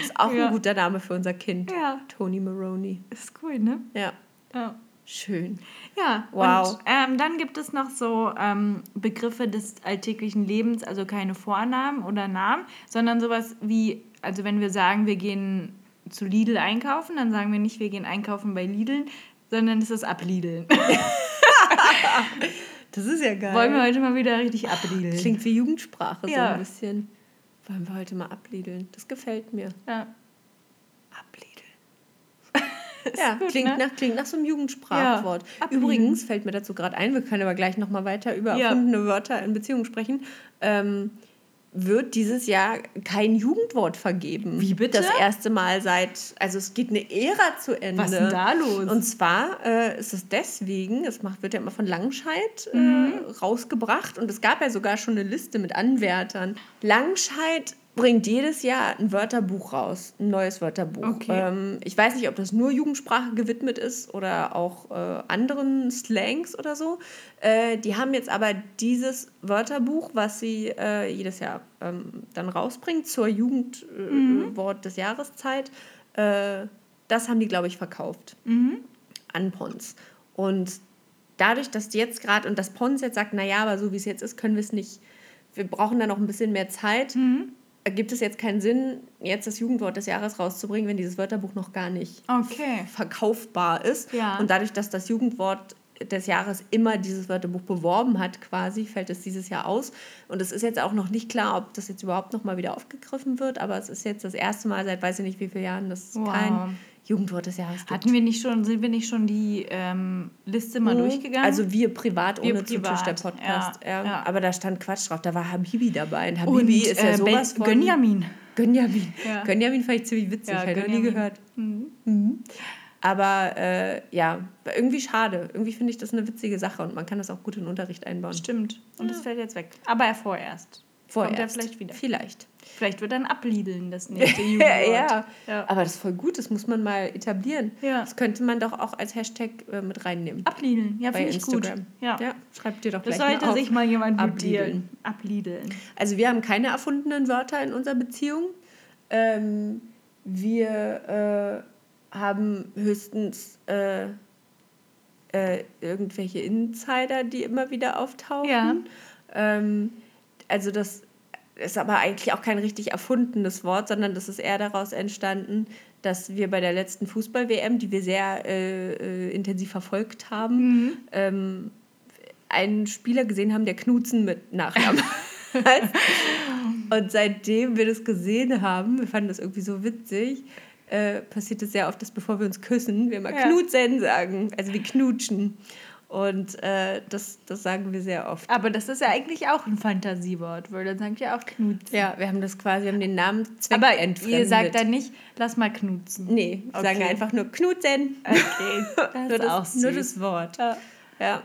Speaker 3: Ist auch
Speaker 4: Ja.
Speaker 3: ein guter Name für unser Kind.
Speaker 4: Ja,
Speaker 3: Toni Maroni.
Speaker 4: ist cool, ne?
Speaker 3: Ja,
Speaker 4: Ja.
Speaker 3: schön.
Speaker 4: Ja,
Speaker 3: Wow.
Speaker 4: Und ähm, dann gibt es noch so ähm, Begriffe des alltäglichen Lebens, also keine Vornamen oder Namen, sondern sowas wie, also wenn wir sagen, wir gehen zu Lidl einkaufen, dann sagen wir nicht, wir gehen einkaufen bei Lidl, sondern es ist abliedeln.
Speaker 3: Das ist ja geil.
Speaker 4: Wollen wir heute mal wieder richtig abliedeln.
Speaker 3: Klingt wie Jugendsprache so
Speaker 4: Ja.
Speaker 3: ein bisschen. Wollen wir heute mal abliedeln? Das gefällt mir.
Speaker 4: Ja.
Speaker 3: Abliedeln. ja,
Speaker 4: gut,
Speaker 3: klingt,
Speaker 4: ne?
Speaker 3: nach, klingt nach so einem Jugendsprachwort.
Speaker 4: Ja.
Speaker 3: Übrigens fällt mir dazu gerade ein, wir können aber gleich nochmal weiter über
Speaker 4: Ja.
Speaker 3: erfundene Wörter in Beziehungen sprechen. Ähm, wird dieses Jahr kein Jugendwort vergeben.
Speaker 4: Wie bitte?
Speaker 3: Das erste Mal seit, also es geht eine Ära zu Ende.
Speaker 4: Was ist denn da los?
Speaker 3: Und zwar äh, ist es deswegen, es macht, wird ja immer von Langscheid äh,
Speaker 4: Mhm.
Speaker 3: rausgebracht und es gab ja sogar schon eine Liste mit Anwärtern. Langscheid bringt jedes Jahr ein Wörterbuch raus, ein neues Wörterbuch.
Speaker 4: Okay.
Speaker 3: Ähm, ich weiß nicht, ob das nur Jugendsprache gewidmet ist oder auch äh, anderen Slangs oder so. Äh, die haben jetzt aber dieses Wörterbuch, was sie äh, jedes Jahr ähm, dann rausbringt zur Jugendwort des Jahreszeit, äh, das haben die, glaube ich, verkauft an Pons. Und dadurch, dass jetzt gerade, und das Pons jetzt sagt, naja, aber so wie es jetzt ist, können wir es nicht, wir brauchen da noch ein bisschen mehr Zeit, gibt es jetzt keinen Sinn, jetzt das Jugendwort des Jahres rauszubringen, wenn dieses Wörterbuch noch gar nicht
Speaker 4: Okay.
Speaker 3: verkaufbar ist.
Speaker 4: Ja.
Speaker 3: Und dadurch, dass das Jugendwort des Jahres immer dieses Wörterbuch beworben hat, quasi, fällt es dieses Jahr aus. Und es ist jetzt auch noch nicht klar, ob das jetzt überhaupt noch mal wieder aufgegriffen wird, aber es ist jetzt das erste Mal seit weiß ich nicht wie vielen Jahren, dass es
Speaker 4: Wow.
Speaker 3: kein Jugendwort des Jahres gibt.
Speaker 4: Hatten wir nicht schon, sind wir nicht schon die ähm, Liste mal
Speaker 3: Mhm.
Speaker 4: durchgegangen?
Speaker 3: Also wir privat
Speaker 4: Wir
Speaker 3: ohne
Speaker 4: privat,
Speaker 3: Zutisch, der Podcast.
Speaker 4: ja,
Speaker 3: Ja,
Speaker 4: ja.
Speaker 3: Aber da stand Quatsch drauf, da war Habibi dabei. Und
Speaker 4: Und
Speaker 3: Habibi ist ja
Speaker 4: äh,
Speaker 3: sowas von...
Speaker 4: Gönjamin.
Speaker 3: Gönjamin.
Speaker 4: Ja.
Speaker 3: Gönjamin fand ich ziemlich witzig,
Speaker 4: Ja,
Speaker 3: habe ich nie gehört. Mhm. Aber äh, ja, irgendwie schade. Irgendwie finde ich das eine witzige Sache und man kann das auch gut in den Unterricht einbauen.
Speaker 4: Stimmt. Und das fällt jetzt weg. Aber er vorerst.
Speaker 3: Vorerst.
Speaker 4: Kommt er vielleicht wieder.
Speaker 3: Vielleicht.
Speaker 4: Vielleicht wird dann abliedeln das nächste Jugendwort.
Speaker 3: ja.
Speaker 4: Ja.
Speaker 3: aber das ist voll gut, das muss man mal etablieren.
Speaker 4: Ja.
Speaker 3: Das könnte man doch auch als Hashtag äh, mit reinnehmen.
Speaker 4: Abliedeln. Ja, finde ich gut. Ja.
Speaker 3: ja, schreibt dir doch
Speaker 4: Das
Speaker 3: gleich
Speaker 4: sollte
Speaker 3: mal auf.
Speaker 4: sich mal jemand
Speaker 3: Abliedeln.
Speaker 4: Abliedeln.
Speaker 3: Also wir haben keine erfundenen Wörter in unserer Beziehung. Ähm, wir äh, haben höchstens äh, äh, irgendwelche Insider, die immer wieder auftauchen.
Speaker 4: Ja.
Speaker 3: Ähm, also das ist aber eigentlich auch kein richtig erfundenes Wort, sondern das ist eher daraus entstanden, dass wir bei der letzten Fußball-WM, die wir sehr äh, äh, intensiv verfolgt haben, ähm, einen Spieler gesehen haben, der Knutzen mit Nachnamen heißt. Und seitdem wir das gesehen haben, wir fanden das irgendwie so witzig, äh, passiert es sehr oft, dass bevor wir uns küssen, wir mal
Speaker 4: Ja.
Speaker 3: Knutsen sagen, also wie knutschen. Und äh, das, das sagen wir sehr oft.
Speaker 4: Aber das ist ja eigentlich auch ein Fantasiewort, weil dann sagt ihr auch Knutzen.
Speaker 3: Ja, wir haben das quasi, wir haben den Namen
Speaker 4: Aber
Speaker 3: zweckentfremdet.
Speaker 4: ihr sagt dann nicht, lass mal knutzen.
Speaker 3: Nee, wir sagen
Speaker 4: Okay.
Speaker 3: einfach nur Knutzen.
Speaker 4: Okay, das
Speaker 3: nur,
Speaker 4: ist
Speaker 3: das,
Speaker 4: auch
Speaker 3: nur
Speaker 4: süß.
Speaker 3: das Wort.
Speaker 4: Ja.
Speaker 3: Ja.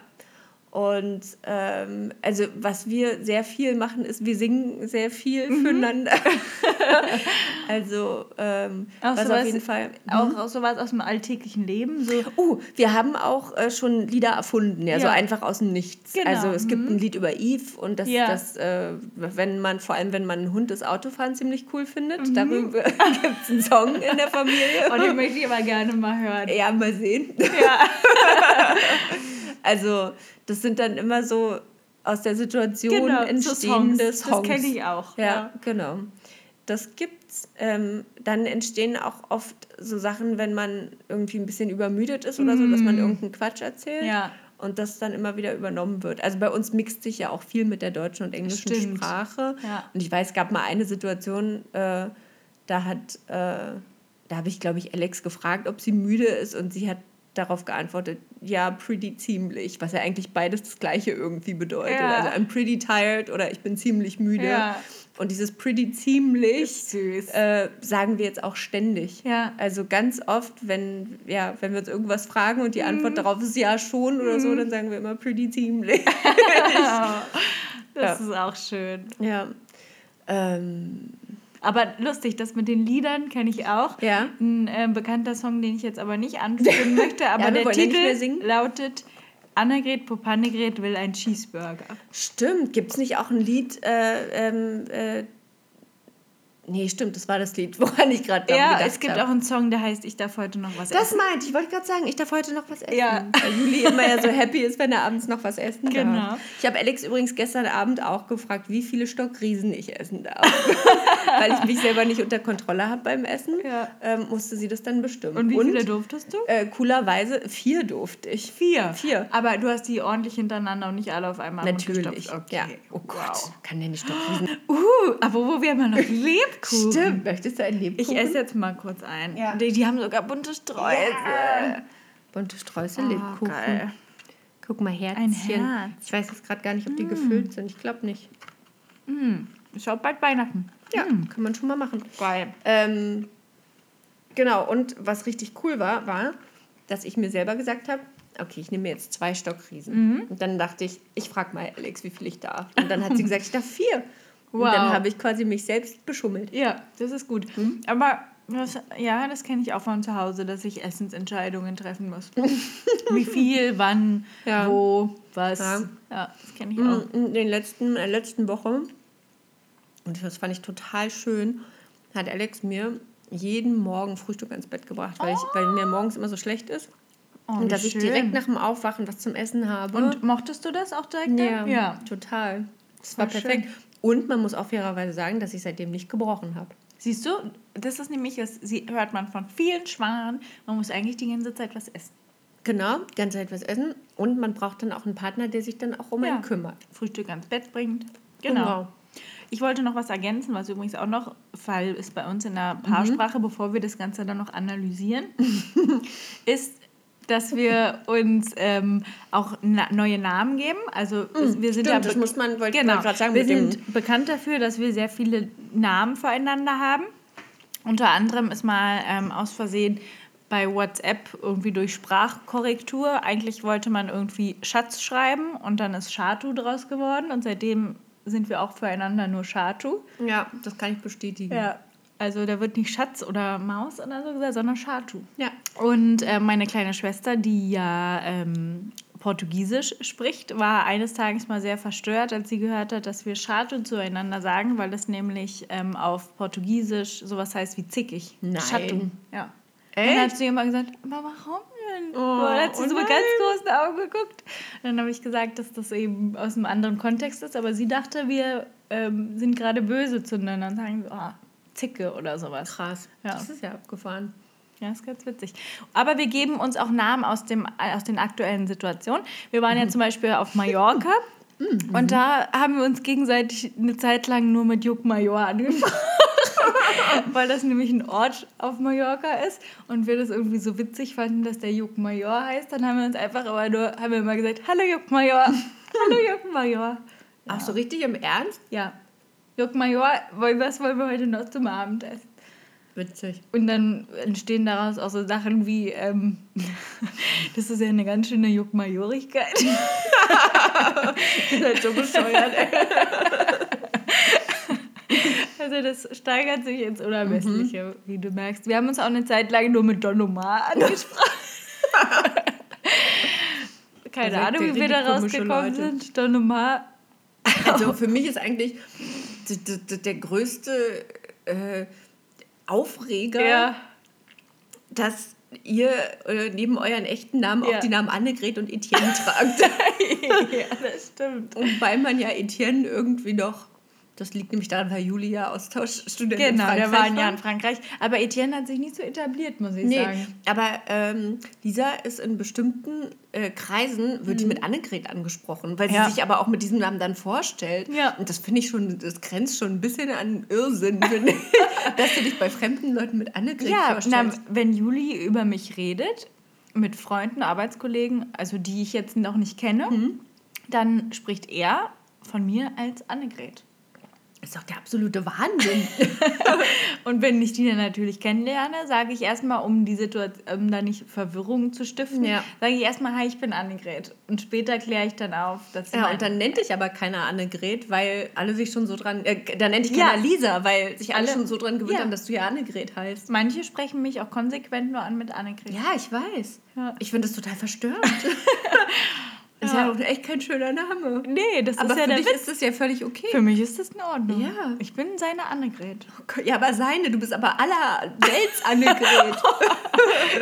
Speaker 3: Und ähm, also was wir sehr viel machen, ist, wir singen sehr viel
Speaker 4: Mhm.
Speaker 3: füreinander. also ähm,
Speaker 4: Auch
Speaker 3: was
Speaker 4: sowas-
Speaker 3: auf jeden Fall.
Speaker 4: Auch, auch sowas aus dem alltäglichen Leben. So.
Speaker 3: Uh, wir haben auch äh, schon Lieder erfunden, ja, so
Speaker 4: Ja.
Speaker 3: einfach aus dem Nichts.
Speaker 4: Genau,
Speaker 3: Also es gibt ein Lied über Eve und das,
Speaker 4: Ja.
Speaker 3: das äh, wenn man, vor allem wenn man einen Hund das Autofahren ziemlich cool findet,
Speaker 4: Mhm.
Speaker 3: darüber gibt es einen Song in der Familie.
Speaker 4: Und den möchte ich aber gerne mal hören.
Speaker 3: Ja, mal sehen. also, das sind dann immer so aus der Situation
Speaker 4: Genau, so
Speaker 3: entstehende
Speaker 4: Songs.
Speaker 3: Songs.
Speaker 4: Das kenne ich auch.
Speaker 3: Ja,
Speaker 4: Ja.
Speaker 3: genau. Das gibt's. Ähm, dann entstehen auch oft so Sachen, wenn man irgendwie ein bisschen übermüdet ist oder so, dass man irgendeinen Quatsch erzählt.
Speaker 4: Ja.
Speaker 3: Und das dann immer wieder übernommen wird. Also bei uns mixt sich ja auch viel mit der deutschen und englischen
Speaker 4: Stimmt.
Speaker 3: Sprache.
Speaker 4: Ja.
Speaker 3: Und ich weiß, es gab mal eine Situation, äh, da hat, äh, da habe ich, glaube ich, Alex gefragt, ob sie müde ist und sie hat darauf geantwortet, ja, pretty ziemlich, was ja eigentlich beides das Gleiche irgendwie bedeutet.
Speaker 4: Ja.
Speaker 3: Also I'm pretty tired oder ich bin ziemlich müde.
Speaker 4: Ja.
Speaker 3: Und dieses pretty ziemlich äh, sagen wir jetzt auch ständig.
Speaker 4: Ja.
Speaker 3: Also ganz oft, wenn, ja, wenn wir uns irgendwas fragen und die
Speaker 4: Mhm.
Speaker 3: Antwort darauf ist ja schon oder so, dann sagen wir immer pretty ziemlich.
Speaker 4: Das ist auch schön.
Speaker 3: ja. Ähm,
Speaker 4: Aber lustig, das mit den Liedern kenne ich auch.
Speaker 3: Ja.
Speaker 4: Ein äh, bekannter Song, den ich jetzt aber nicht anführen möchte, aber
Speaker 3: Ja,
Speaker 4: der Titel lautet Annegret Popannegret will ein Cheeseburger.
Speaker 3: stimmt, gibt es nicht auch ein Lied, äh, ähm, äh, Nee, stimmt, das war das Lied, woran ich gerade
Speaker 4: Ja,
Speaker 3: gedacht
Speaker 4: es gibt
Speaker 3: hab.
Speaker 4: auch einen Song, der heißt Ich darf heute noch was
Speaker 3: Das
Speaker 4: essen.
Speaker 3: meinte ich, wollte gerade sagen, ich darf heute noch was essen.
Speaker 4: Ja.
Speaker 3: Weil Juli immer ja so happy ist, wenn er abends noch was essen
Speaker 4: Genau.
Speaker 3: darf. Ich habe Alex übrigens gestern Abend auch gefragt, wie viele Stockriesen ich essen darf. Weil ich mich selber nicht unter Kontrolle habe beim Essen,
Speaker 4: Ja.
Speaker 3: ähm, musste sie das dann bestimmen.
Speaker 4: Und wie viele durftest du?
Speaker 3: Äh, coolerweise vier durfte ich.
Speaker 4: Vier.
Speaker 3: Vier.
Speaker 4: Aber du hast die ordentlich hintereinander und nicht alle auf einmal
Speaker 3: Natürlich.
Speaker 4: runtergestopft.
Speaker 3: Ja. Oh Gott,
Speaker 4: Wow.
Speaker 3: kann der nicht Stockriesen?
Speaker 4: Uh, aber wo wir immer noch Lebkuchen.
Speaker 3: Stimmt, möchtest du ein
Speaker 4: Ich
Speaker 3: Lebkuchen?
Speaker 4: esse jetzt mal kurz ein.
Speaker 3: Ja.
Speaker 4: Die, die haben sogar bunte Streusel.
Speaker 3: Bunte Streusel,
Speaker 4: Oh,
Speaker 3: Lebkuchen.
Speaker 4: geil.
Speaker 3: Guck mal, Herzchen.
Speaker 4: Herz.
Speaker 3: Ich weiß jetzt gerade gar nicht, ob die gefüllt sind. Ich glaube nicht.
Speaker 4: Ist auch bald Weihnachten.
Speaker 3: Ja, kann man schon mal machen.
Speaker 4: Geil.
Speaker 3: Ähm, genau, und was richtig cool war, war, dass ich mir selber gesagt habe, okay, ich nehme mir jetzt zwei Stockriesen. Und dann dachte ich, ich frage mal Alex, wie viel ich darf. Und dann hat sie gesagt, ich darf vier. Und
Speaker 4: Wow.
Speaker 3: dann habe ich quasi mich selbst beschummelt.
Speaker 4: Ja, das ist gut. Aber das, ja, das kenne ich auch von zu Hause, dass ich Essensentscheidungen treffen muss. Wie viel, wann,
Speaker 3: Ja.
Speaker 4: wo, was.
Speaker 3: Ja.
Speaker 4: Ja, das kenne ich auch.
Speaker 3: In den letzten, der letzten Woche, und das fand ich total schön, hat Alex mir jeden Morgen Frühstück ans Bett gebracht, weil, ich, weil mir morgens immer so schlecht ist.
Speaker 4: Oh,
Speaker 3: und dass ich
Speaker 4: schön.
Speaker 3: direkt nach dem Aufwachen was zum Essen habe.
Speaker 4: Und mochtest du das auch direkt?
Speaker 3: Ja,
Speaker 4: dann? ja.
Speaker 3: total. Das war
Speaker 4: Voll
Speaker 3: perfekt. Und man muss auch fairerweise sagen, dass ich seitdem nicht gebrochen habe.
Speaker 4: Siehst du, das ist nämlich, das sie- hört man von vielen Schwangeren, man muss eigentlich die ganze Zeit was essen.
Speaker 3: Genau, die ganze Zeit was essen. Und man braucht dann auch einen Partner, der sich dann auch um
Speaker 4: Ja.
Speaker 3: einen kümmert.
Speaker 4: Frühstück ans Bett bringt. Genau. Ich wollte noch was ergänzen, was übrigens auch noch Fall ist bei uns in der Paarsprache, bevor wir das Ganze dann noch analysieren, ist, dass wir uns ähm, auch na neue Namen geben. Also es- wir sind
Speaker 3: stimmt,
Speaker 4: ja
Speaker 3: das muss man- wollte ich
Speaker 4: genau,
Speaker 3: gerade sagen,
Speaker 4: wir sind bekannt dafür, dass wir sehr viele Namen füreinander haben. Unter anderem ist mal ähm, aus Versehen bei WhatsApp irgendwie durch Sprachkorrektur. Eigentlich wollte man irgendwie Schatz schreiben und dann ist Shatu draus geworden und seitdem sind wir auch füreinander nur Shatu.
Speaker 3: Ja, das kann ich bestätigen.
Speaker 4: Ja. Also da wird nicht Schatz oder Maus oder so gesagt, sondern Shatu.
Speaker 3: Ja.
Speaker 4: Und äh, meine kleine Schwester, die ja ähm, Portugiesisch spricht, war eines Tages mal sehr verstört, als sie gehört hat, dass wir Shatu zueinander sagen, weil das nämlich ähm, auf Portugiesisch sowas heißt wie zickig.
Speaker 3: Nein.
Speaker 4: Shatu. Ja.
Speaker 3: Echt?
Speaker 4: Dann hat sie immer gesagt, aber warum denn?
Speaker 3: Oh,
Speaker 4: dann hat sie
Speaker 3: oh
Speaker 4: so mit
Speaker 3: nein.
Speaker 4: ganz großen Augen geguckt. Dann habe ich gesagt, dass das eben aus einem anderen Kontext ist, aber sie dachte, wir ähm, sind gerade böse zueinander und sagen so, ah, Zicke oder sowas.
Speaker 3: Krass.
Speaker 4: Ja.
Speaker 3: Das ist ja abgefahren.
Speaker 4: Ja, ist ganz witzig. Aber wir geben uns auch Namen aus, dem, aus den aktuellen Situationen. Wir waren ja zum Beispiel auf Mallorca und da haben wir uns gegenseitig eine Zeit lang nur mit Juck Major angesprochen. Weil das nämlich ein Ort auf Mallorca ist und wir das irgendwie so witzig fanden, dass der Juck Major heißt. Dann haben wir uns einfach aber nur, haben wir immer gesagt, hallo Juck Major, hallo Juck Major.
Speaker 3: Ach so, richtig im Ernst?
Speaker 4: Ja, Juck Major, was wollen wir heute noch zum Abendessen?
Speaker 3: Witzig.
Speaker 4: Und dann entstehen daraus auch so Sachen wie, ähm, das ist ja eine ganz schöne Juckmajorigkeit.
Speaker 3: Ihr seid so bescheuert.
Speaker 4: Also das steigert sich ins Unermessliche, wie du merkst. Wir haben uns auch eine Zeit lang nur mit Don Omar angesprochen. Keine
Speaker 3: seid
Speaker 4: Ahnung, wie wir da rausgekommen
Speaker 3: Leute.
Speaker 4: sind. Don Omar.
Speaker 3: Also für mich ist eigentlich der größte äh, Aufreger,
Speaker 4: Ja.
Speaker 3: dass ihr äh, neben euren echten Namen
Speaker 4: Ja.
Speaker 3: auch die Namen Annegret und Etienne tragt.
Speaker 4: ja, das stimmt.
Speaker 3: Wobei man ja Etienne irgendwie noch, das liegt nämlich daran, weil Julia Austauschstudentin in
Speaker 4: Genau,
Speaker 3: Frankreich
Speaker 4: der war ein. Jahr in Frankreich. Aber Etienne hat sich nicht so etabliert, muss ich
Speaker 3: Nee,
Speaker 4: sagen.
Speaker 3: aber ähm, Lisa ist in bestimmten äh, Kreisen, wird die mit Annegret angesprochen, weil sie
Speaker 4: Mhm. Ja.
Speaker 3: sich aber auch mit diesem Namen dann vorstellt.
Speaker 4: Ja.
Speaker 3: Und das finde ich schon, das grenzt schon ein bisschen an Irrsinn, finde ich, dass du dich bei fremden Leuten mit Annegret
Speaker 4: Ja, na,
Speaker 3: vorstellst.
Speaker 4: wenn Juli über mich redet, mit Freunden, Arbeitskollegen, also die ich jetzt noch nicht kenne,
Speaker 3: Mhm.
Speaker 4: dann spricht er von mir als Annegret.
Speaker 3: Das ist doch der absolute Wahnsinn.
Speaker 4: Und wenn ich die dann natürlich kennenlerne, sage ich erstmal, um die Situation, um da nicht Verwirrung zu stiften,
Speaker 3: Ja.
Speaker 4: sage ich erstmal, hi, ich bin Annegret. Und später kläre ich dann auf, dass sie
Speaker 3: ja, und dann nennt dich aber keiner Annegret, weil alle sich schon so dran, äh, dann nennt dich
Speaker 4: Ja.
Speaker 3: keiner Lisa, weil sich alle,
Speaker 4: Alle-
Speaker 3: schon so dran gewöhnt
Speaker 4: Ja.
Speaker 3: haben, dass du ja Annegret heißt.
Speaker 4: manche sprechen mich auch konsequent nur an mit Annegret.
Speaker 3: Ja, ich weiß.
Speaker 4: Ja.
Speaker 3: Ich finde das total verstörend. Das ist ja auch echt kein schöner Name.
Speaker 4: Nee, das
Speaker 3: Aber
Speaker 4: ist ja
Speaker 3: für
Speaker 4: der
Speaker 3: dich
Speaker 4: Witz.
Speaker 3: ist das ja völlig okay.
Speaker 4: Für mich ist das in Ordnung.
Speaker 3: Ja.
Speaker 4: Ich bin seine Annegret.
Speaker 3: Ja, aber seine, du bist aber aller Welts Annegret.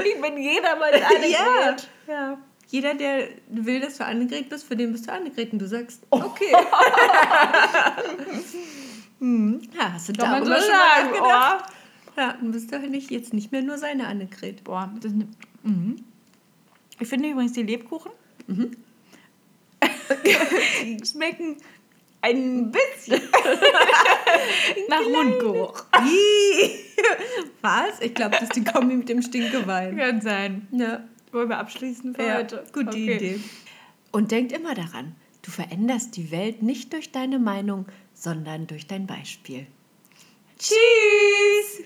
Speaker 4: Ich bin jedermanns
Speaker 3: Ja.
Speaker 4: ja.
Speaker 3: Jeder, der will, dass du Annegret bist, für den bist du Annegret. Und du sagst, okay. hm. Ja, hast du
Speaker 4: Kann man
Speaker 3: darüber
Speaker 4: so
Speaker 3: schon mal
Speaker 4: sagen.
Speaker 3: nachgedacht? Ja, dann bist du nicht, jetzt nicht mehr nur seine Annegret.
Speaker 4: Boah, das ist ne, mhm. Ich finde übrigens die Lebkuchen die schmecken ein bisschen nach Mundgeruch.
Speaker 3: Ih. Was? Ich glaube, das ist die Kombi mit dem Stinkewein.
Speaker 4: Kann sein.
Speaker 3: Ja.
Speaker 4: Wollen wir abschließen für
Speaker 3: Ja,
Speaker 4: heute?
Speaker 3: gute
Speaker 4: Okay.
Speaker 3: Idee. Und denkt immer daran, du veränderst die Welt nicht durch deine Meinung, sondern durch dein Beispiel.
Speaker 4: Tschüss!